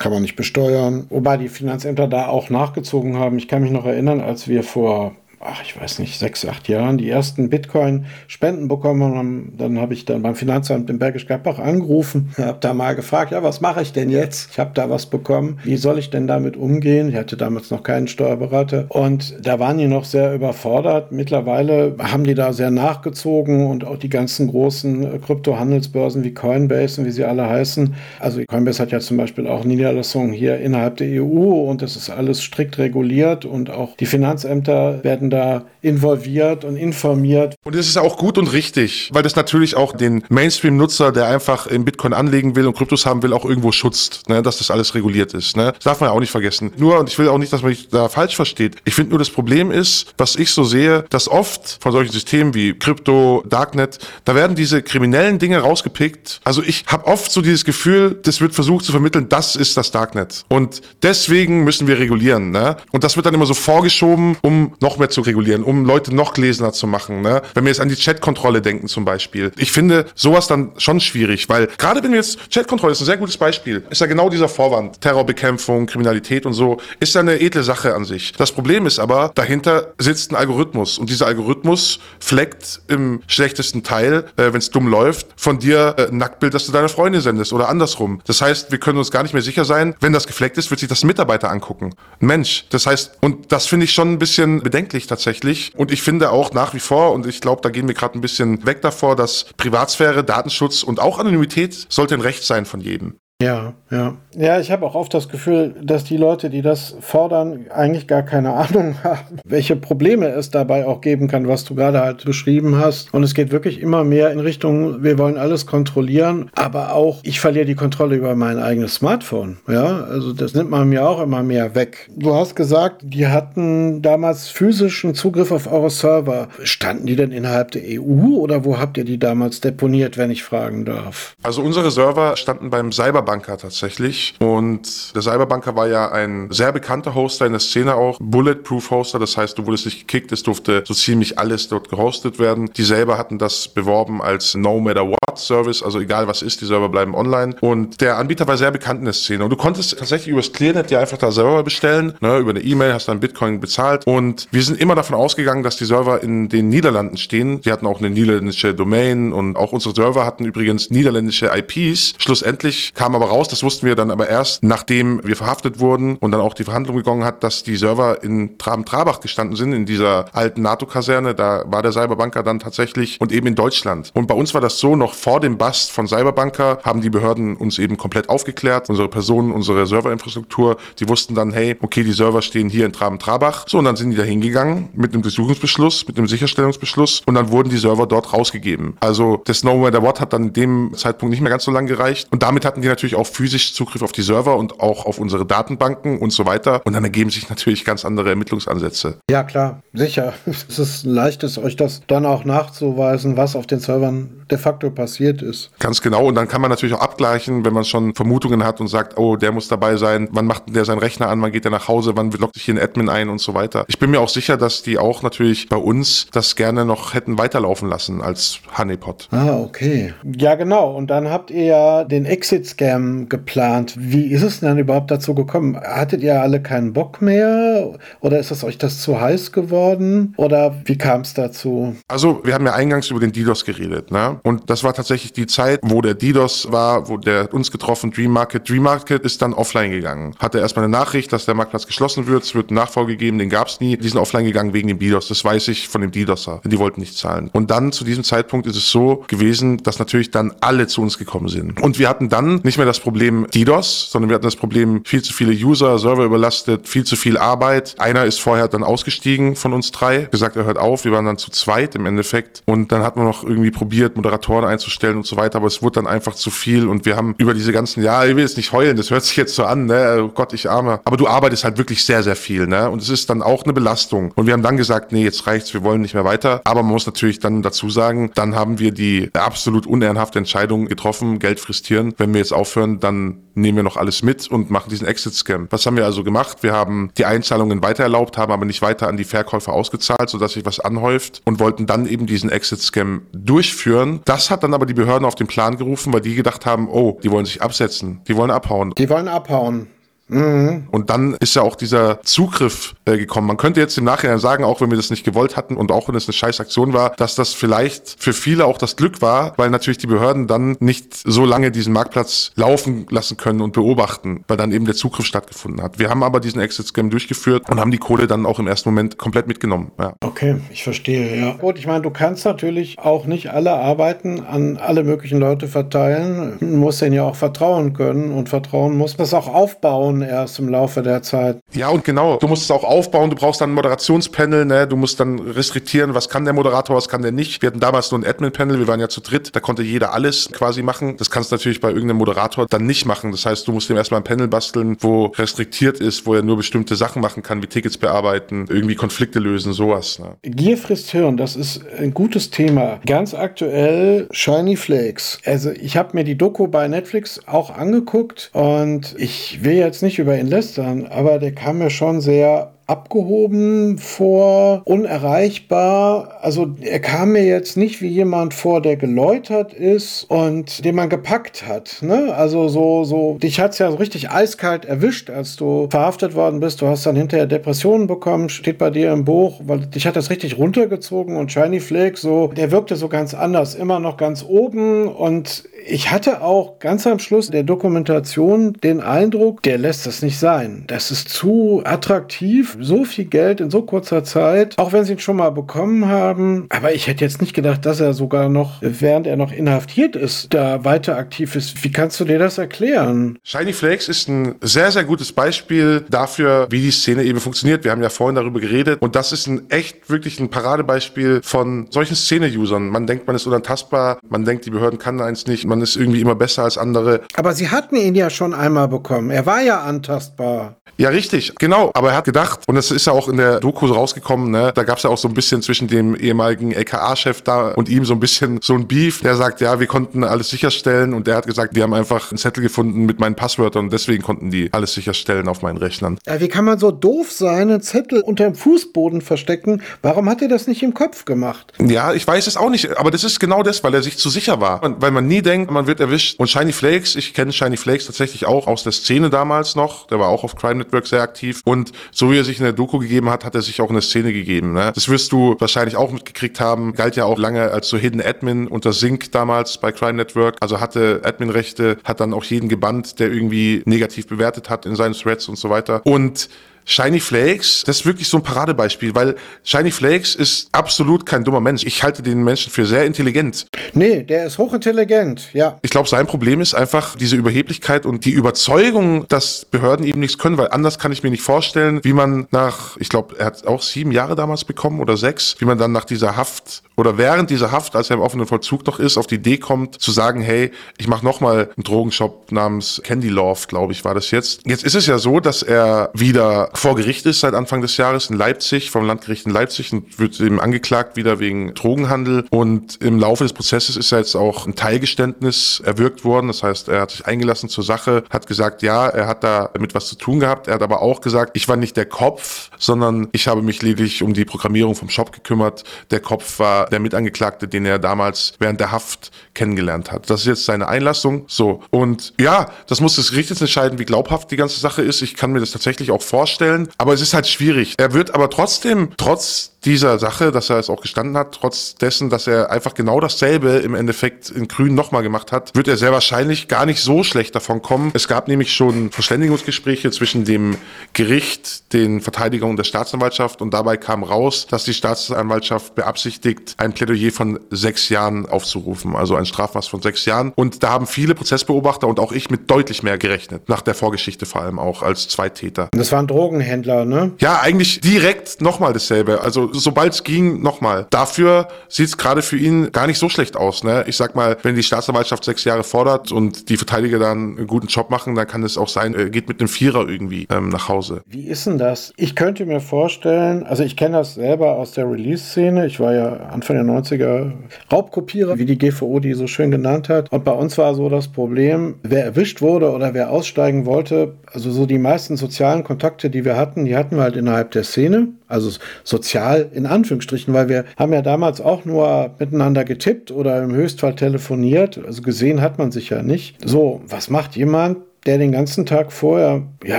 kann man nicht besteuern. Wobei die Finanzämter da auch nachgezogen haben. Ich kann mich noch erinnern, als wir vor ach, ich weiß nicht, sechs, acht Jahren die ersten Bitcoin-Spenden bekommen haben. Dann habe ich dann beim Finanzamt in Bergisch Gladbach angerufen, habe da mal gefragt, ja, was mache ich denn jetzt? Ich habe da was bekommen. Wie soll ich denn damit umgehen? Ich hatte damals noch keinen Steuerberater und da waren die noch sehr überfordert. Mittlerweile haben die da sehr nachgezogen und auch die ganzen großen äh, Kryptohandelsbörsen wie Coinbase und wie sie alle heißen. Also Coinbase hat ja zum Beispiel auch Niederlassungen hier innerhalb der EU und das ist alles strikt reguliert und auch die Finanzämter werden da involviert und informiert. Und das ist auch gut und richtig, weil das natürlich auch den Mainstream-Nutzer, der einfach in Bitcoin anlegen will und Kryptos haben will, auch irgendwo schützt, ne, dass das alles reguliert ist. Ne? Das darf man ja auch nicht vergessen. Nur, und ich will auch nicht, dass man mich da falsch versteht. Ich finde nur, das Problem ist, was ich so sehe, dass oft von solchen Systemen wie Krypto, Darknet, da werden diese kriminellen Dinge rausgepickt. Also ich habe oft so dieses Gefühl, das wird versucht zu vermitteln, das ist das Darknet. Und deswegen müssen wir regulieren. Ne? Und das wird dann immer so vorgeschoben, um noch mehr zu zu regulieren, um Leute noch gelesener zu machen. Ne? Wenn wir jetzt an die Chatkontrolle denken zum Beispiel. Ich finde sowas dann schon schwierig, weil gerade wenn wir jetzt, Chatkontrolle ist ein sehr gutes Beispiel, ist ja genau dieser Vorwand, Terrorbekämpfung, Kriminalität und so, ist ja eine edle Sache an sich. Das Problem ist aber, dahinter sitzt ein Algorithmus und dieser Algorithmus fleckt im schlechtesten Teil, äh, wenn es dumm läuft, von dir äh, ein Nacktbild, das du deiner Freundin sendest oder andersrum. Das heißt, wir können uns gar nicht mehr sicher sein, wenn das gefleckt ist, wird sich das ein Mitarbeiter angucken. Ein Mensch. Das heißt, und das finde ich schon ein bisschen bedenklich tatsächlich. Und ich finde auch nach wie vor, und ich glaube, da gehen wir gerade ein bisschen weg davor, dass Privatsphäre, Datenschutz und auch Anonymität sollte ein Recht sein von jedem. Ja, ja. Ja, ich habe auch oft das Gefühl, dass die Leute, die das fordern, eigentlich gar keine Ahnung haben, welche Probleme es dabei auch geben kann, was du gerade halt beschrieben hast. Und es geht wirklich immer mehr in Richtung, wir wollen alles kontrollieren, aber auch, ich verliere die Kontrolle über mein eigenes Smartphone. Ja, also das nimmt man mir auch immer mehr weg. Du hast gesagt, die hatten damals physischen Zugriff auf eure Server. Standen die denn innerhalb der EU oder wo habt ihr die damals deponiert, wenn ich fragen darf? Also unsere Server standen beim Cyber Cyberbanker tatsächlich. Und der Cyberbanker war ja ein sehr bekannter Hoster in der Szene auch. Bulletproof Hoster, das heißt, du wurdest nicht gekickt, es durfte so ziemlich alles dort gehostet werden. Die selber hatten das beworben als No Matter What Service, also egal was ist, die Server bleiben online. Und der Anbieter war sehr bekannt in der Szene. Und du konntest tatsächlich übers Clearnet dir einfach da Server bestellen, ne, über eine E-Mail, hast dann Bitcoin bezahlt. Und wir sind immer davon ausgegangen, dass die Server in den Niederlanden stehen. Die hatten auch eine niederländische Domain und auch unsere Server hatten übrigens niederländische IPs. Schlussendlich kam aber raus, das wussten wir dann aber erst, nachdem wir verhaftet wurden und dann auch die Verhandlung gegangen hat, dass die Server in Traben-Trabach gestanden sind, in dieser alten NATO-Kaserne. Da war der Cyberbanker dann tatsächlich und eben in Deutschland. Und bei uns war das so, noch vor dem Bust von Cyberbanker haben die Behörden uns eben komplett aufgeklärt. Unsere Personen, unsere Serverinfrastruktur, die wussten dann, hey, okay, die Server stehen hier in Traben-Trabach. So, und dann sind die da hingegangen mit einem Durchsuchungsbeschluss, mit einem Sicherstellungsbeschluss und dann wurden die Server dort rausgegeben. Also der Snow Matter What hat dann in dem Zeitpunkt nicht mehr ganz so lang gereicht. Und damit hatten die natürlich auch physisch Zugriff auf die Server und auch auf unsere Datenbanken und so weiter. Und dann ergeben sich natürlich ganz andere Ermittlungsansätze. Ja, klar, sicher. Es ist leichtes, euch das dann auch nachzuweisen, was auf den Servern de facto passiert ist. Ganz genau. Und dann kann man natürlich auch abgleichen, wenn man schon Vermutungen hat und sagt, oh, der muss dabei sein. Wann macht der seinen Rechner an? Wann geht der nach Hause? Wann lockt sich hier ein Admin ein und so weiter? Ich bin mir auch sicher, dass die auch natürlich bei uns das gerne noch hätten weiterlaufen lassen als Honeypot. Ah, okay. Ja, genau. Und dann habt ihr ja den Exit-Scam geplant. Wie ist es denn überhaupt dazu gekommen? Hattet ihr alle keinen Bock mehr? Oder ist es euch das zu heiß geworden? Oder wie kam es dazu? Also, wir haben ja eingangs über den DDoS geredet, ne? Und das war tatsächlich die Zeit, wo der DDoS war, wo der uns getroffen, Dream Market. Dream Market ist dann offline gegangen. Hatte erstmal eine Nachricht, dass der Marktplatz geschlossen wird. Es wird einen Nachfolge geben, den gab es nie. Die sind offline gegangen wegen dem DDoS. Das weiß ich von dem DDoSer. Die wollten nicht zahlen. Und dann zu diesem Zeitpunkt ist es so gewesen, dass natürlich dann alle zu uns gekommen sind. Und wir hatten dann nicht mehr das Problem DDoS, sondern wir hatten das Problem viel zu viele User, Server überlastet, viel zu viel Arbeit. Einer ist vorher dann ausgestiegen von uns drei, gesagt, er hört auf. Wir waren dann zu zweit im Endeffekt. Und dann hat man noch irgendwie probiert, Moderatoren einzustellen und so weiter. Aber es wurde dann einfach zu viel. Und wir haben über diese ganzen, ja, ich will jetzt nicht heulen, das hört sich jetzt so an, ne? Oh Gott, ich arme. Aber du arbeitest halt wirklich sehr, sehr viel, ne? Und es ist dann auch eine Belastung. Und wir haben dann gesagt, nee, jetzt reicht's, wir wollen nicht mehr weiter. Aber man muss natürlich dann dazu sagen, dann haben wir die absolut unehrenhafte Entscheidung getroffen, Geld fristieren. Wenn wir jetzt aufhören, dann nehmen wir noch alles mit und machen diesen Exit-Scam. Was haben wir also gemacht? Wir haben die Einzahlungen weiter haben aber nicht weiter an die Verkäufer ausgezahlt, sodass sich was anhäuft und wollten dann eben diesen Exit-Scam durchführen. Das hat dann aber die Behörden auf den Plan gerufen, weil die gedacht haben, oh, die wollen sich absetzen, die wollen abhauen. Die wollen abhauen. Mhm. Und dann ist ja auch dieser Zugriff äh, gekommen. Man könnte jetzt im Nachhinein sagen, auch wenn wir das nicht gewollt hatten und auch wenn es eine scheiß Aktion war, dass das vielleicht für viele auch das Glück war, weil natürlich die Behörden dann nicht so lange diesen Marktplatz laufen lassen können und beobachten, weil dann eben der Zugriff stattgefunden hat. Wir haben aber diesen Exit-Scam durchgeführt und haben die Kohle dann auch im ersten Moment komplett mitgenommen. Ja. Okay, ich verstehe, ja. Gut, ich meine, du kannst natürlich auch nicht alle Arbeiten an alle möglichen Leute verteilen. Du musst denen ja auch vertrauen können und Vertrauen muss das auch aufbauen erst im Laufe der Zeit. Ja, und genau. Du musst es auch aufbauen. Du brauchst dann ein Moderationspanel. Ne? Du musst dann restriktieren, was kann der Moderator, was kann der nicht. Wir hatten damals nur ein Admin-Panel. Wir waren ja zu dritt. Da konnte jeder alles quasi machen. Das kannst du natürlich bei irgendeinem Moderator dann nicht machen. Das heißt, du musst ihm erstmal ein Panel basteln, wo restriktiert ist, wo er nur bestimmte Sachen machen kann, wie Tickets bearbeiten, irgendwie Konflikte lösen, sowas. Ne? Gier frisst Hirn. Das ist ein gutes Thema. Ganz aktuell Shiny Flakes. Also ich habe mir die Doku bei Netflix auch angeguckt und ich will jetzt nicht nicht über ihn lästern, aber der kam mir schon sehr abgehoben vor, unerreichbar. Also er kam mir jetzt nicht wie jemand vor, der geläutert ist und den man gepackt hat. Ne? Also so, so, dich hat es ja so richtig eiskalt erwischt, als du verhaftet worden bist. Du hast dann hinterher Depressionen bekommen, steht bei dir im Buch, weil dich hat das richtig runtergezogen und Shiny Flake, so, der wirkte so ganz anders, immer noch ganz oben und ich hatte auch ganz am Schluss der Dokumentation den Eindruck, der lässt das nicht sein. Das ist zu attraktiv so viel Geld in so kurzer Zeit, auch wenn sie ihn schon mal bekommen haben. Aber ich hätte jetzt nicht gedacht, dass er sogar noch, während er noch inhaftiert ist, da weiter aktiv ist. Wie kannst du dir das erklären? Shiny Flakes ist ein sehr, sehr gutes Beispiel dafür, wie die Szene eben funktioniert. Wir haben ja vorhin darüber geredet und das ist ein echt wirklich ein Paradebeispiel von solchen Szene-Usern. Man denkt, man ist unantastbar, man denkt, die Behörden kann eins nicht, man ist irgendwie immer besser als andere. Aber sie hatten ihn ja schon einmal bekommen. Er war ja antastbar. Ja, richtig, genau. Aber er hat gedacht, und das ist ja auch in der Doku rausgekommen, ne, da gab es ja auch so ein bisschen zwischen dem ehemaligen LKA-Chef da und ihm so ein bisschen so ein Beef. Der sagt, ja, wir konnten alles sicherstellen und der hat gesagt, wir haben einfach einen Zettel gefunden mit meinen Passwörtern und deswegen konnten die alles sicherstellen auf meinen Rechnern. Ja, wie kann man so doof sein, einen Zettel unter dem Fußboden verstecken? Warum hat er das nicht im Kopf gemacht? Ja, ich weiß es auch nicht, aber das ist genau das, weil er sich zu sicher war. Und weil man nie denkt, man wird erwischt. Und Shiny Flakes, ich kenne Shiny Flakes tatsächlich auch aus der Szene damals noch. Der war auch auf Crime Network sehr aktiv. Und so wie er sich in der Doku gegeben hat, hat er sich auch in der Szene gegeben. Ne? Das wirst du wahrscheinlich auch mitgekriegt haben. Galt ja auch lange als so Hidden Admin unter Sync damals bei Crime Network. Also hatte Admin-Rechte, hat dann auch jeden gebannt, der irgendwie negativ bewertet hat in seinen Threads und so weiter. Und Shiny Flakes, das ist wirklich so ein Paradebeispiel, weil Shiny Flakes ist absolut kein dummer Mensch. Ich halte den Menschen für sehr intelligent. Nee, der ist hochintelligent, ja. Ich glaube, sein Problem ist einfach diese Überheblichkeit und die Überzeugung, dass Behörden eben nichts können, weil anders kann ich mir nicht vorstellen, wie man nach, ich glaube, er hat auch sieben Jahre damals bekommen oder sechs, wie man dann nach dieser Haft oder während dieser Haft, als er im offenen Vollzug noch ist, auf die Idee kommt, zu sagen, hey, ich mache nochmal einen Drogenshop namens Candy Love, glaube ich, war das jetzt. Jetzt ist es ja so, dass er wieder vor Gericht ist seit Anfang des Jahres in Leipzig, vom Landgericht in Leipzig und wird eben angeklagt wieder wegen Drogenhandel. Und im Laufe des Prozesses ist jetzt auch ein Teilgeständnis erwirkt worden. Das heißt, er hat sich eingelassen zur Sache, hat gesagt, ja, er hat da mit was zu tun gehabt. Er hat aber auch gesagt, ich war nicht der Kopf, sondern ich habe mich lediglich um die Programmierung vom Shop gekümmert. Der Kopf war der Mitangeklagte, den er damals während der Haft kennengelernt hat. Das ist jetzt seine Einlassung. So. Und ja, das muss das Gericht jetzt entscheiden, wie glaubhaft die ganze Sache ist. Ich kann mir das tatsächlich auch vorstellen. Aber es ist halt schwierig. Er wird aber trotzdem, trotz dieser Sache, dass er es auch gestanden hat, trotz dessen, dass er einfach genau dasselbe im Endeffekt in Grün nochmal gemacht hat, wird er sehr wahrscheinlich gar nicht so schlecht davon kommen. Es gab nämlich schon Verständigungsgespräche zwischen dem Gericht, den Verteidigern und der Staatsanwaltschaft und dabei kam raus, dass die Staatsanwaltschaft beabsichtigt, ein Plädoyer von sechs Jahren aufzurufen, also ein Strafmaß von sechs Jahren. Und da haben viele Prozessbeobachter und auch ich mit deutlich mehr gerechnet, nach der Vorgeschichte vor allem auch als Zweitäter. Das waren Drogenhändler, ne? Ja, eigentlich direkt nochmal dasselbe. Also sobald es ging, nochmal. Dafür sieht es gerade für ihn gar nicht so schlecht aus. Ne? Ich sag mal, wenn die Staatsanwaltschaft sechs Jahre fordert und die Verteidiger dann einen guten Job machen, dann kann es auch sein, er geht mit einem Vierer irgendwie ähm, nach Hause. Wie ist denn das? Ich könnte mir vorstellen, also ich kenne das selber aus der Release-Szene. Ich war ja Anfang der 90er Raubkopierer, wie die GVO die so schön genannt hat. Und bei uns war so das Problem, wer erwischt wurde oder wer aussteigen wollte, also so die meisten sozialen Kontakte, die wir hatten, die hatten wir halt innerhalb der Szene. Also sozial in Anführungsstrichen, weil wir haben ja damals auch nur miteinander getippt oder im Höchstfall telefoniert. Also gesehen hat man sich ja nicht. So, was macht jemand, der den ganzen Tag vorher ja,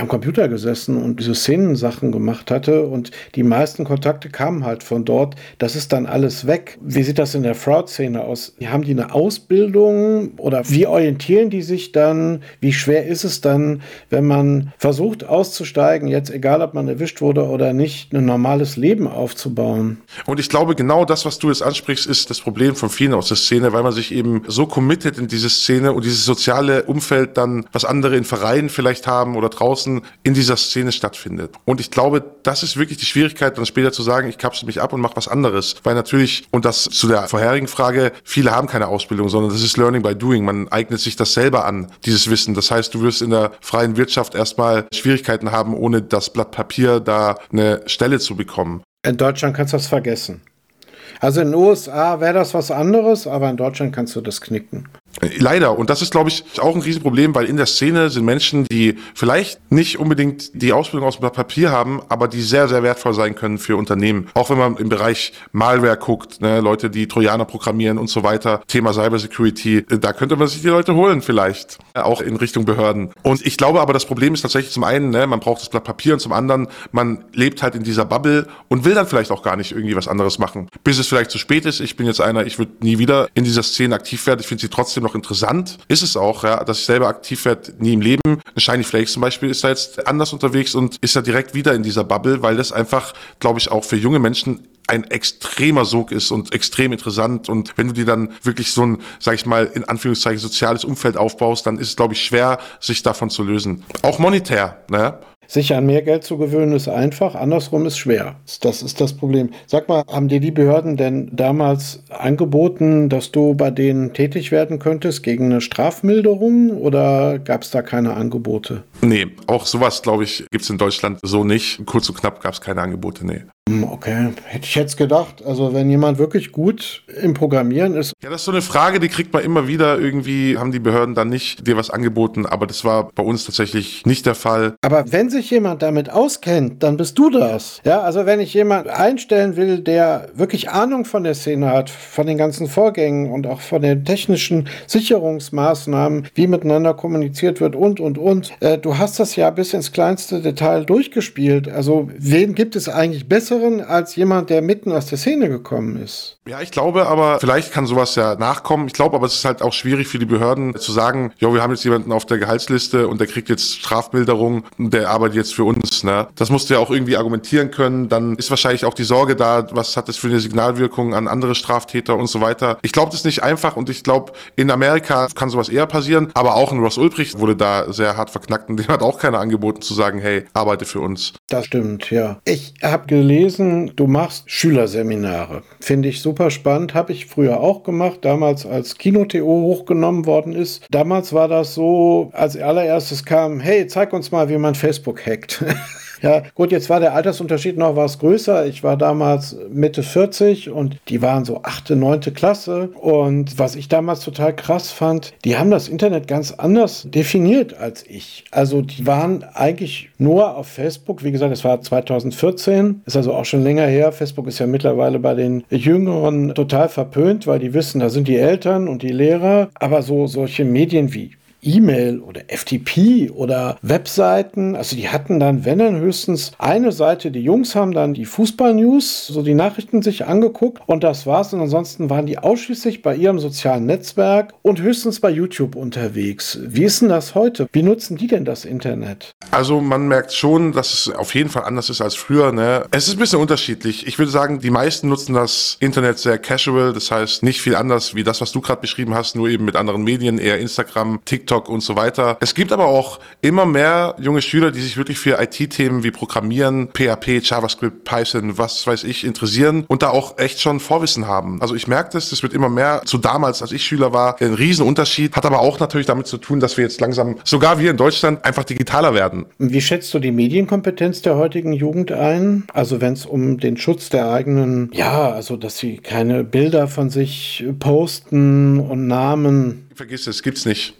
am Computer gesessen und diese Szenensachen gemacht hatte und die meisten Kontakte kamen halt von dort. Das ist dann alles weg. Wie sieht das in der Fraud-Szene aus? Haben die eine Ausbildung oder wie orientieren die sich dann? Wie schwer ist es dann, wenn man versucht auszusteigen, jetzt egal ob man erwischt wurde oder nicht, ein normales Leben aufzubauen? Und ich glaube, genau das, was du jetzt ansprichst, ist das Problem von vielen aus der Szene, weil man sich eben so committet in diese Szene und dieses soziale Umfeld dann was andere in Vereinen vielleicht haben oder draußen in dieser Szene stattfindet. Und ich glaube, das ist wirklich die Schwierigkeit, dann später zu sagen, ich kapsel mich ab und mache was anderes. Weil natürlich, und das zu der vorherigen Frage, viele haben keine Ausbildung, sondern das ist Learning by Doing. Man eignet sich das selber an, dieses Wissen. Das heißt, du wirst in der freien Wirtschaft erstmal Schwierigkeiten haben, ohne das Blatt Papier da eine Stelle zu bekommen. In Deutschland kannst du das vergessen. Also in den USA wäre das was anderes, aber in Deutschland kannst du das knicken. Leider. Und das ist, glaube ich, auch ein Riesenproblem, weil in der Szene sind Menschen, die vielleicht nicht unbedingt die Ausbildung aus dem Papier haben, aber die sehr, sehr wertvoll sein können für Unternehmen. Auch wenn man im Bereich Malware guckt, ne, Leute, die Trojaner programmieren und so weiter, Thema Cybersecurity, da könnte man sich die Leute holen vielleicht, auch in Richtung Behörden. Und ich glaube aber, das Problem ist tatsächlich zum einen, ne, man braucht das Blatt Papier und zum anderen, man lebt halt in dieser Bubble und will dann vielleicht auch gar nicht irgendwie was anderes machen, bis es vielleicht zu spät ist. Ich bin jetzt einer, ich würde nie wieder in dieser Szene aktiv werden. Ich finde sie trotzdem trotzdem noch interessant. Ist es auch, ja, dass ich selber aktiv werde, nie im Leben. Shiny Flakes zum Beispiel ist da jetzt anders unterwegs und ist da direkt wieder in dieser Bubble, weil das einfach, glaube ich, auch für junge Menschen ein extremer Sog ist und extrem interessant. Und wenn du dir dann wirklich so ein, sag ich mal, in Anführungszeichen soziales Umfeld aufbaust, dann ist es, glaube ich, schwer, sich davon zu lösen. Auch monetär, ne? Sich an mehr Geld zu gewöhnen ist einfach, andersrum ist schwer. Das ist das Problem. Sag mal, haben dir die Behörden denn damals angeboten, dass du bei denen tätig werden könntest gegen eine Strafmilderung oder gab es da keine Angebote? Nee, auch sowas, glaube ich, gibt es in Deutschland so nicht. Kurz und knapp gab es keine Angebote, nee. Hm, okay, hätte ich jetzt gedacht. Also wenn jemand wirklich gut im Programmieren ist. Ja, das ist so eine Frage, die kriegt man immer wieder. Irgendwie haben die Behörden dann nicht dir was angeboten, aber das war bei uns tatsächlich nicht der Fall. Aber wenn sich jemand damit auskennt, dann bist du das. Ja, also wenn ich jemand einstellen will, der wirklich Ahnung von der Szene hat, von den ganzen Vorgängen und auch von den technischen Sicherungsmaßnahmen, wie miteinander kommuniziert wird und und und. Äh, du hast das ja bis ins kleinste Detail durchgespielt. Also wen gibt es eigentlich besser? besseren als jemand, der mitten aus der Szene gekommen ist. Ja, ich glaube aber, vielleicht kann sowas ja nachkommen. Ich glaube aber, es ist halt auch schwierig für die Behörden zu sagen, jo, wir haben jetzt jemanden auf der Gehaltsliste und der kriegt jetzt Strafmilderung und der arbeitet jetzt für uns. Ne? Das musst du ja auch irgendwie argumentieren können. Dann ist wahrscheinlich auch die Sorge da, was hat das für eine Signalwirkung an andere Straftäter und so weiter. Ich glaube, das ist nicht einfach und ich glaube, in Amerika kann sowas eher passieren, aber auch in Ross Ulbricht wurde da sehr hart verknackt und dem hat auch keiner angeboten zu sagen, hey, arbeite für uns. Das stimmt, ja. Ich habe gelesen, du machst Schülerseminare. Finde ich super spannend, habe ich früher auch gemacht, damals als Kino.to hochgenommen worden ist. Damals war das so, als allererstes kam, hey, zeig uns mal, wie man Facebook hackt. Ja, gut, jetzt war der Altersunterschied noch was größer. Ich war damals Mitte 40 und die waren so achte, neunte Klasse. Und was ich damals total krass fand, die haben das Internet ganz anders definiert als ich. Also die waren eigentlich nur auf Facebook. Wie gesagt, es war 2014, ist also auch schon länger her. Facebook ist ja mittlerweile bei den Jüngeren total verpönt, weil die wissen, da sind die Eltern und die Lehrer. Aber so solche Medien wie E-Mail oder FTP oder Webseiten. Also die hatten dann, wenn dann höchstens eine Seite. Die Jungs haben dann die Fußball-News, so die Nachrichten sich angeguckt und das war's. Und ansonsten waren die ausschließlich bei ihrem sozialen Netzwerk und höchstens bei YouTube unterwegs. Wie ist denn das heute? Wie nutzen die denn das Internet? Also man merkt schon, dass es auf jeden Fall anders ist als früher. Ne? Es ist ein bisschen unterschiedlich. Ich würde sagen, die meisten nutzen das Internet sehr casual. Das heißt nicht viel anders wie das, was du gerade beschrieben hast, nur eben mit anderen Medien, eher Instagram, TikTok TikTok und so weiter. Es gibt aber auch immer mehr junge Schüler, die sich wirklich für IT-Themen wie Programmieren, PHP, JavaScript, Python, was weiß ich, interessieren und da auch echt schon Vorwissen haben. Also ich merke das, das wird immer mehr zu damals, als ich Schüler war, ein Riesenunterschied. Hat aber auch natürlich damit zu tun, dass wir jetzt langsam, sogar wir in Deutschland, einfach digitaler werden. Wie schätzt du die Medienkompetenz der heutigen Jugend ein? Also wenn es um den Schutz der eigenen, ja, also dass sie keine Bilder von sich posten und Namen. Vergiss es, gibt's nicht.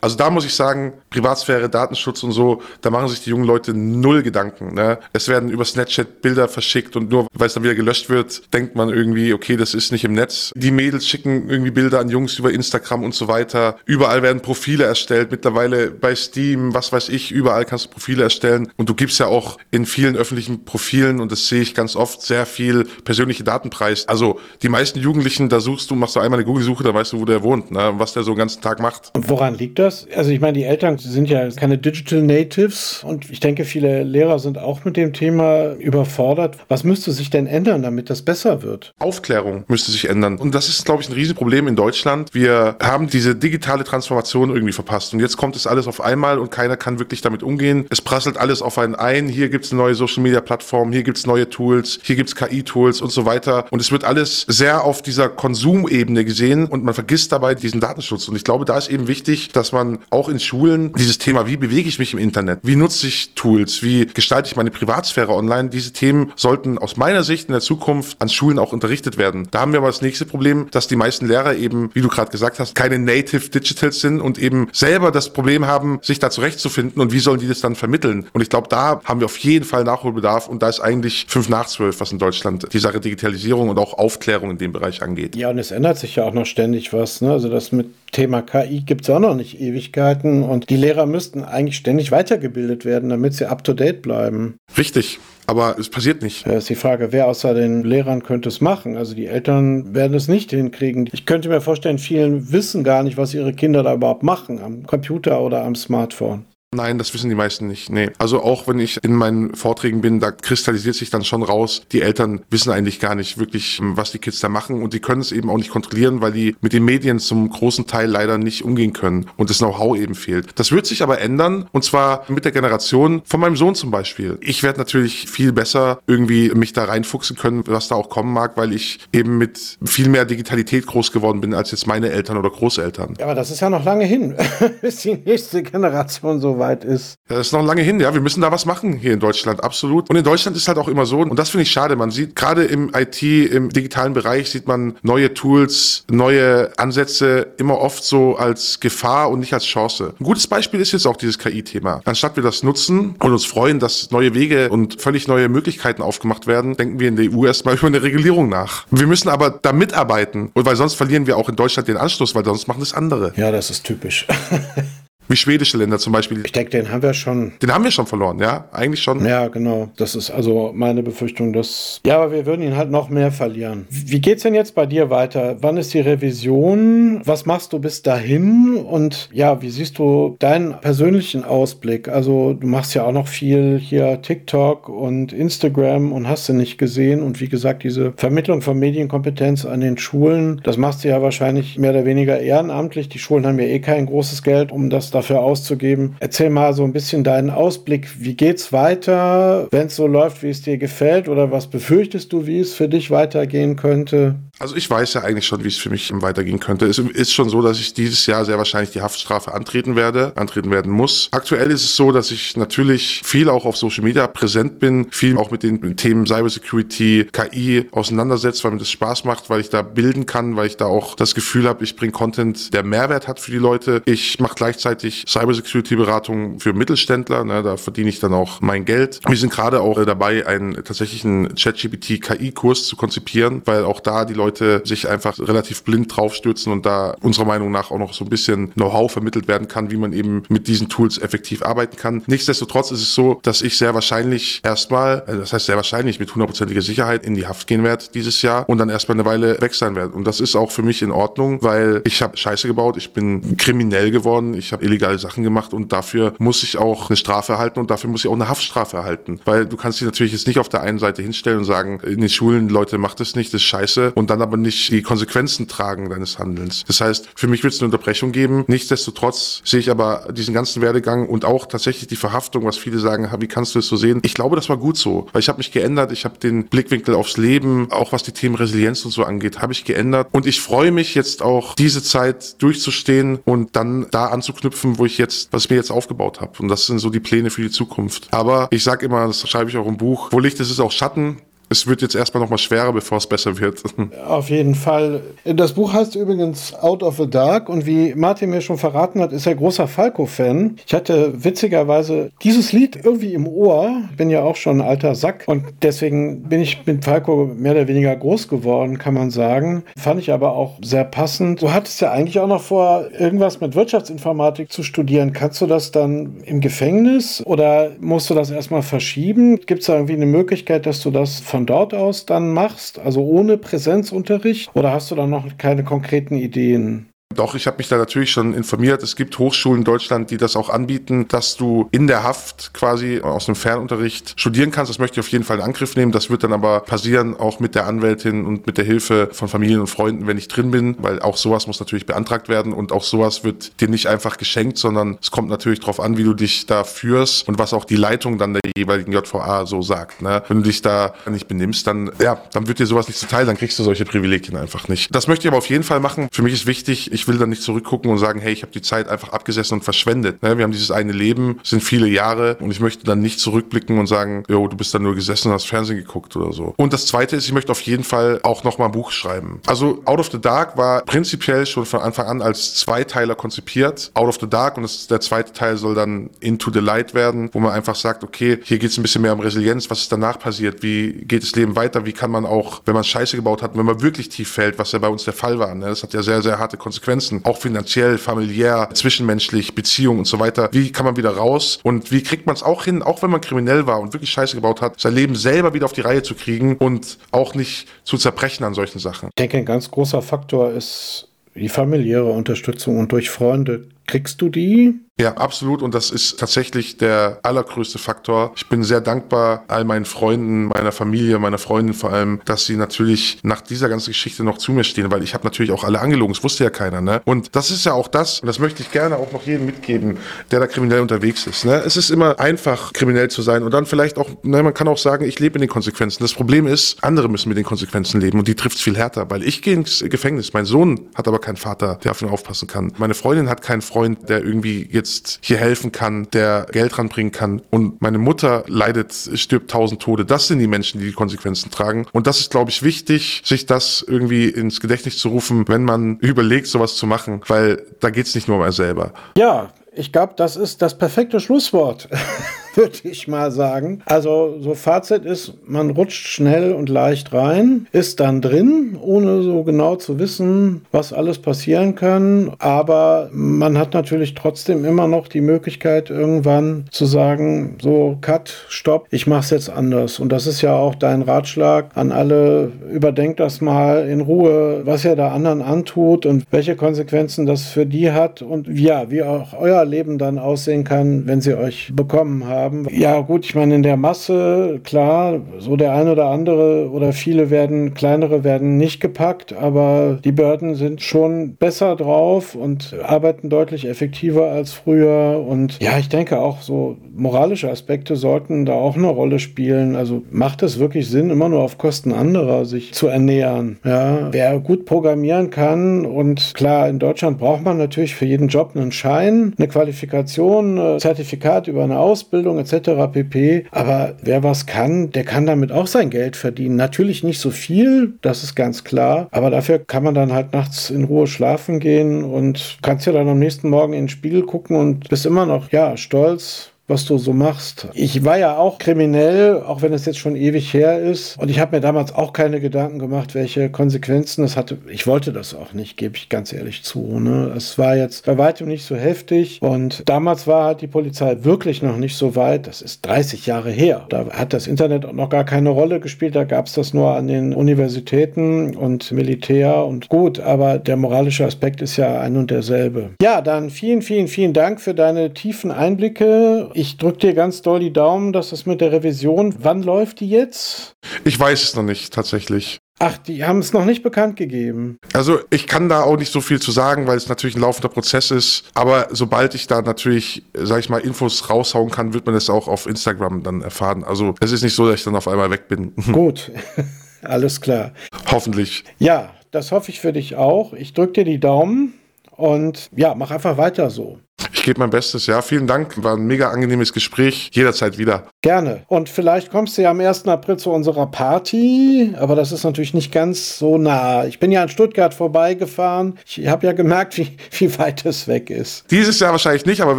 Also da muss ich sagen, Privatsphäre, Datenschutz und so, da machen sich die jungen Leute null Gedanken. Ne? Es werden über Snapchat Bilder verschickt und nur weil es dann wieder gelöscht wird, denkt man irgendwie, okay, das ist nicht im Netz. Die Mädels schicken irgendwie Bilder an Jungs über Instagram und so weiter. Überall werden Profile erstellt. Mittlerweile bei Steam, was weiß ich, überall kannst du Profile erstellen. Und du gibst ja auch in vielen öffentlichen Profilen, und das sehe ich ganz oft, sehr viel persönliche Datenpreis. Also die meisten Jugendlichen, da suchst du, machst du einmal eine Google-Suche, da weißt du, wo der wohnt, ne? was der so den ganzen Tag macht. Und woran liegt das? Also ich meine, die Eltern sind ja keine Digital Natives und ich denke, viele Lehrer sind auch mit dem Thema überfordert. Was müsste sich denn ändern, damit das besser wird? Aufklärung müsste sich ändern. Und das ist, glaube ich, ein Riesenproblem in Deutschland. Wir haben diese digitale Transformation irgendwie verpasst. Und jetzt kommt es alles auf einmal und keiner kann wirklich damit umgehen. Es prasselt alles auf einen ein. Hier gibt es eine neue Social-Media-Plattform, hier gibt es neue Tools, hier gibt es KI-Tools und so weiter. Und es wird alles sehr auf dieser Konsumebene gesehen und man vergisst dabei diesen Datenschutz. Und ich glaube, da ist eben wichtig, dass man auch in Schulen dieses Thema, wie bewege ich mich im Internet, wie nutze ich Tools, wie gestalte ich meine Privatsphäre online, diese Themen sollten aus meiner Sicht in der Zukunft an Schulen auch unterrichtet werden. Da haben wir aber das nächste Problem, dass die meisten Lehrer eben, wie du gerade gesagt hast, keine Native Digitals sind und eben selber das Problem haben, sich da zurechtzufinden und wie sollen die das dann vermitteln. Und ich glaube, da haben wir auf jeden Fall Nachholbedarf und da ist eigentlich fünf nach zwölf, was in Deutschland die Sache Digitalisierung und auch Aufklärung in dem Bereich angeht. Ja, und es ändert sich ja auch noch ständig was. Ne? Also das mit Thema KI gibt es auch noch nicht Ewigkeiten und die Lehrer müssten eigentlich ständig weitergebildet werden, damit sie up-to-date bleiben. Richtig. aber es passiert nicht. Da ist die Frage, wer außer den Lehrern könnte es machen? Also die Eltern werden es nicht hinkriegen. Ich könnte mir vorstellen, vielen wissen gar nicht, was ihre Kinder da überhaupt machen, am Computer oder am Smartphone. Nein, das wissen die meisten nicht. Nee. Also auch wenn ich in meinen Vorträgen bin, da kristallisiert sich dann schon raus, die Eltern wissen eigentlich gar nicht wirklich, was die Kids da machen und die können es eben auch nicht kontrollieren, weil die mit den Medien zum großen Teil leider nicht umgehen können und das Know-how eben fehlt. Das wird sich aber ändern und zwar mit der Generation von meinem Sohn zum Beispiel. Ich werde natürlich viel besser irgendwie mich da reinfuchsen können, was da auch kommen mag, weil ich eben mit viel mehr Digitalität groß geworden bin als jetzt meine Eltern oder Großeltern. Ja, aber das ist ja noch lange hin, bis die nächste Generation so weit ist. Ja, das ist noch lange hin, ja. Wir müssen da was machen hier in Deutschland, absolut. Und in Deutschland ist halt auch immer so, und das finde ich schade, man sieht gerade im IT, im digitalen Bereich, sieht man neue Tools, neue Ansätze immer oft so als Gefahr und nicht als Chance. Ein gutes Beispiel ist jetzt auch dieses KI-Thema. Anstatt wir das nutzen und uns freuen, dass neue Wege und völlig neue Möglichkeiten aufgemacht werden, denken wir in der EU erstmal über eine Regulierung nach. Wir müssen aber da mitarbeiten, und weil sonst verlieren wir auch in Deutschland den Anschluss, weil sonst machen das andere. Ja, das ist typisch. Wie schwedische Länder zum Beispiel. Ich denke, den haben wir schon. Den haben wir schon verloren, ja, eigentlich schon. Ja, genau. Das ist also meine Befürchtung, dass. Ja, aber wir würden ihn halt noch mehr verlieren. Wie geht's denn jetzt bei dir weiter? Wann ist die Revision? Was machst du bis dahin? Und ja, wie siehst du deinen persönlichen Ausblick? Also, du machst ja auch noch viel hier TikTok und Instagram und hast du nicht gesehen. Und wie gesagt, diese Vermittlung von Medienkompetenz an den Schulen, das machst du ja wahrscheinlich mehr oder weniger ehrenamtlich. Die Schulen haben ja eh kein großes Geld, um das dafür auszugeben. Erzähl mal so ein bisschen deinen Ausblick. Wie geht's weiter, wenn es so läuft, wie es dir gefällt? Oder was befürchtest du, wie es für dich weitergehen könnte? Also ich weiß ja eigentlich schon, wie es für mich weitergehen könnte. Es ist schon so, dass ich dieses Jahr sehr wahrscheinlich die Haftstrafe antreten werde, antreten werden muss. Aktuell ist es so, dass ich natürlich viel auch auf Social Media präsent bin, viel auch mit den Themen Cybersecurity, KI auseinandersetzt, weil mir das Spaß macht, weil ich da bilden kann, weil ich da auch das Gefühl habe, ich bringe Content, der Mehrwert hat für die Leute. Ich mache gleichzeitig Cybersecurity-Beratung für Mittelständler, ne, da verdiene ich dann auch mein Geld. Wir sind gerade auch äh, dabei, einen tatsächlichen ChatGPT-KI-Kurs zu konzipieren, weil auch da die Leute Leute sich einfach relativ blind draufstürzen und da unserer Meinung nach auch noch so ein bisschen Know-how vermittelt werden kann, wie man eben mit diesen Tools effektiv arbeiten kann. Nichtsdestotrotz ist es so, dass ich sehr wahrscheinlich erstmal, also das heißt sehr wahrscheinlich mit hundertprozentiger Sicherheit in die Haft gehen werde dieses Jahr und dann erstmal eine Weile weg sein werde. Und das ist auch für mich in Ordnung, weil ich habe Scheiße gebaut, ich bin kriminell geworden, ich habe illegale Sachen gemacht und dafür muss ich auch eine Strafe erhalten und dafür muss ich auch eine Haftstrafe erhalten. Weil du kannst dich natürlich jetzt nicht auf der einen Seite hinstellen und sagen, in den Schulen, Leute, macht das nicht, das ist scheiße und dann dann aber nicht die Konsequenzen tragen deines Handelns. Das heißt, für mich wird es eine Unterbrechung geben. Nichtsdestotrotz sehe ich aber diesen ganzen Werdegang und auch tatsächlich die Verhaftung, was viele sagen, wie kannst du es so sehen? Ich glaube, das war gut so, weil ich habe mich geändert, ich habe den Blickwinkel aufs Leben, auch was die Themen Resilienz und so angeht, habe ich geändert und ich freue mich jetzt auch diese Zeit durchzustehen und dann da anzuknüpfen, wo ich jetzt, was ich mir jetzt aufgebaut habe und das sind so die Pläne für die Zukunft. Aber ich sage immer, das schreibe ich auch im Buch, wo Licht ist, ist auch Schatten es wird jetzt erstmal noch mal schwerer, bevor es besser wird. Auf jeden Fall. Das Buch heißt übrigens Out of the Dark und wie Martin mir schon verraten hat, ist er großer Falco-Fan. Ich hatte witzigerweise dieses Lied irgendwie im Ohr. Bin ja auch schon ein alter Sack und deswegen bin ich mit Falco mehr oder weniger groß geworden, kann man sagen. Fand ich aber auch sehr passend. Du hattest ja eigentlich auch noch vor, irgendwas mit Wirtschaftsinformatik zu studieren. Kannst du das dann im Gefängnis oder musst du das erstmal verschieben? Gibt es da irgendwie eine Möglichkeit, dass du das von dort aus dann machst, also ohne Präsenzunterricht? Oder hast du da noch keine konkreten Ideen? Doch, ich habe mich da natürlich schon informiert. Es gibt Hochschulen in Deutschland, die das auch anbieten, dass du in der Haft quasi aus einem Fernunterricht studieren kannst. Das möchte ich auf jeden Fall in Angriff nehmen. Das wird dann aber passieren, auch mit der Anwältin und mit der Hilfe von Familien und Freunden, wenn ich drin bin, weil auch sowas muss natürlich beantragt werden und auch sowas wird dir nicht einfach geschenkt, sondern es kommt natürlich darauf an, wie du dich da führst und was auch die Leitung dann der jeweiligen JVA so sagt. Ne? Wenn du dich da nicht benimmst, dann, ja, dann wird dir sowas nicht zuteil, dann kriegst du solche Privilegien einfach nicht. Das möchte ich aber auf jeden Fall machen. Für mich ist wichtig, ich will dann nicht zurückgucken und sagen, hey, ich habe die Zeit einfach abgesessen und verschwendet. Ne? Wir haben dieses eine Leben, sind viele Jahre und ich möchte dann nicht zurückblicken und sagen, jo, du bist dann nur gesessen und hast Fernsehen geguckt oder so. Und das zweite ist, ich möchte auf jeden Fall auch nochmal ein Buch schreiben. Also Out of the Dark war prinzipiell schon von Anfang an als Zweiteiler konzipiert. Out of the Dark und das, der zweite Teil soll dann Into the Light werden, wo man einfach sagt, okay, hier geht es ein bisschen mehr um Resilienz, was ist danach passiert, wie geht das Leben weiter, wie kann man auch, wenn man Scheiße gebaut hat, wenn man wirklich tief fällt, was ja bei uns der Fall war, ne? das hat ja sehr, sehr harte Konsequenzen Konsequenzen, auch finanziell, familiär, zwischenmenschlich, Beziehung und so weiter. Wie kann man wieder raus und wie kriegt man es auch hin, auch wenn man kriminell war und wirklich Scheiße gebaut hat, sein Leben selber wieder auf die Reihe zu kriegen und auch nicht zu zerbrechen an solchen Sachen. Ich denke, ein ganz großer Faktor ist die familiäre Unterstützung und durch Freunde. Kriegst du die? Ja, absolut. Und das ist tatsächlich der allergrößte Faktor. Ich bin sehr dankbar all meinen Freunden, meiner Familie, meiner Freundin vor allem, dass sie natürlich nach dieser ganzen Geschichte noch zu mir stehen, weil ich habe natürlich auch alle angelogen. Das wusste ja keiner. Ne? Und das ist ja auch das, und das möchte ich gerne auch noch jedem mitgeben, der da kriminell unterwegs ist. Ne? Es ist immer einfach, kriminell zu sein und dann vielleicht auch, ne, man kann auch sagen, ich lebe in den Konsequenzen. Das Problem ist, andere müssen mit den Konsequenzen leben und die trifft es viel härter, weil ich gehe ins Gefängnis. Mein Sohn hat aber keinen Vater, der auf ihn aufpassen kann. Meine Freundin hat keinen Freund, der irgendwie jetzt jetzt hier helfen kann, der Geld ranbringen kann. Und meine Mutter leidet, stirbt tausend Tode. Das sind die Menschen, die die Konsequenzen tragen. Und das ist, glaube ich, wichtig, sich das irgendwie ins Gedächtnis zu rufen, wenn man überlegt, sowas zu machen, weil da geht es nicht nur um einen selber. Ja, ich glaube, das ist das perfekte Schlusswort. würde ich mal sagen. Also so Fazit ist, man rutscht schnell und leicht rein, ist dann drin, ohne so genau zu wissen, was alles passieren kann. Aber man hat natürlich trotzdem immer noch die Möglichkeit, irgendwann zu sagen, so Cut, Stopp, ich mache es jetzt anders. Und das ist ja auch dein Ratschlag an alle, überdenkt das mal in Ruhe, was ihr da anderen antut und welche Konsequenzen das für die hat und ja, wie auch euer Leben dann aussehen kann, wenn sie euch bekommen haben haben. Ja, gut, ich meine, in der Masse, klar, so der eine oder andere oder viele werden, kleinere werden nicht gepackt, aber die Behörden sind schon besser drauf und arbeiten deutlich effektiver als früher. Und ja, ich denke auch so moralische Aspekte sollten da auch eine Rolle spielen. Also macht es wirklich Sinn, immer nur auf Kosten anderer sich zu ernähren? Ja, wer gut programmieren kann und klar, in Deutschland braucht man natürlich für jeden Job einen Schein, eine Qualifikation, ein Zertifikat über eine Ausbildung Ausbildung etc. pp. Aber wer was kann, der kann damit auch sein Geld verdienen. Natürlich nicht so viel, das ist ganz klar. Aber dafür kann man dann halt nachts in Ruhe schlafen gehen und kannst ja dann am nächsten Morgen in den Spiegel gucken und bist immer noch, ja, stolz was du so machst. Ich war ja auch kriminell, auch wenn es jetzt schon ewig her ist. Und ich habe mir damals auch keine Gedanken gemacht, welche Konsequenzen das hatte. Ich wollte das auch nicht, gebe ich ganz ehrlich zu. Ne? Es war jetzt bei weitem nicht so heftig. Und damals war halt die Polizei wirklich noch nicht so weit. Das ist 30 Jahre her. Da hat das Internet noch gar keine Rolle gespielt. Da gab es das nur an den Universitäten und Militär und gut. Aber der moralische Aspekt ist ja ein und derselbe. Ja, dann vielen, vielen, vielen Dank für deine tiefen Einblicke ich drücke dir ganz doll die Daumen, dass es mit der Revision, wann läuft die jetzt? Ich weiß es noch nicht tatsächlich. Ach, die haben es noch nicht bekannt gegeben. Also ich kann da auch nicht so viel zu sagen, weil es natürlich ein laufender Prozess ist. Aber sobald ich da natürlich, sag ich mal, Infos raushauen kann, wird man es auch auf Instagram dann erfahren. Also es ist nicht so, dass ich dann auf einmal weg bin. Gut, alles klar. Hoffentlich. Ja, das hoffe ich für dich auch. Ich drücke dir die Daumen und ja, mach einfach weiter so. Ich gebe mein Bestes. Ja, vielen Dank. War ein mega angenehmes Gespräch. Jederzeit wieder. Gerne. Und vielleicht kommst du ja am 1. April zu unserer Party, aber das ist natürlich nicht ganz so nah. Ich bin ja in Stuttgart vorbeigefahren. Ich habe ja gemerkt, wie, wie weit es weg ist. Dieses Jahr wahrscheinlich nicht, aber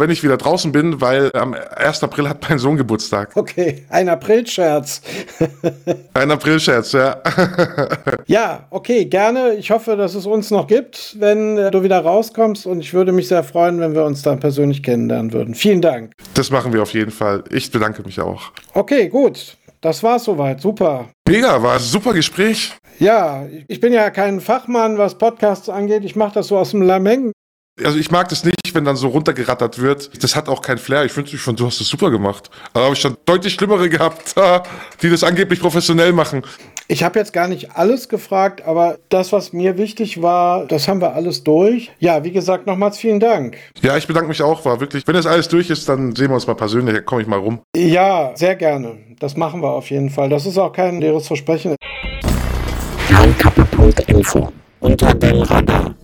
wenn ich wieder draußen bin, weil am 1. April hat mein Sohn Geburtstag. Okay, ein Aprilscherz. ein Aprilscherz, ja. ja, okay, gerne. Ich hoffe, dass es uns noch gibt, wenn du wieder rauskommst und ich würde mich sehr freuen, wenn wir uns dann persönlich kennenlernen würden. Vielen Dank. Das machen wir auf jeden Fall. Ich bedanke mich auch. Okay, gut. Das war's soweit. Super. Mega, war ein super Gespräch. Ja, ich bin ja kein Fachmann, was Podcasts angeht. Ich mache das so aus dem Lameng. Also ich mag das nicht, wenn dann so runtergerattert wird. Das hat auch keinen Flair. Ich finde schon, du hast das super gemacht. Da habe ich schon deutlich schlimmere gehabt, die das angeblich professionell machen. Ich habe jetzt gar nicht alles gefragt, aber das, was mir wichtig war, das haben wir alles durch. Ja, wie gesagt, nochmals vielen Dank. Ja, ich bedanke mich auch. War wirklich, wenn das alles durch ist, dann sehen wir uns mal persönlich. Da komme ich mal rum. Ja, sehr gerne. Das machen wir auf jeden Fall. Das ist auch kein leeres Versprechen. Tarnkappe.info unter dem Radar.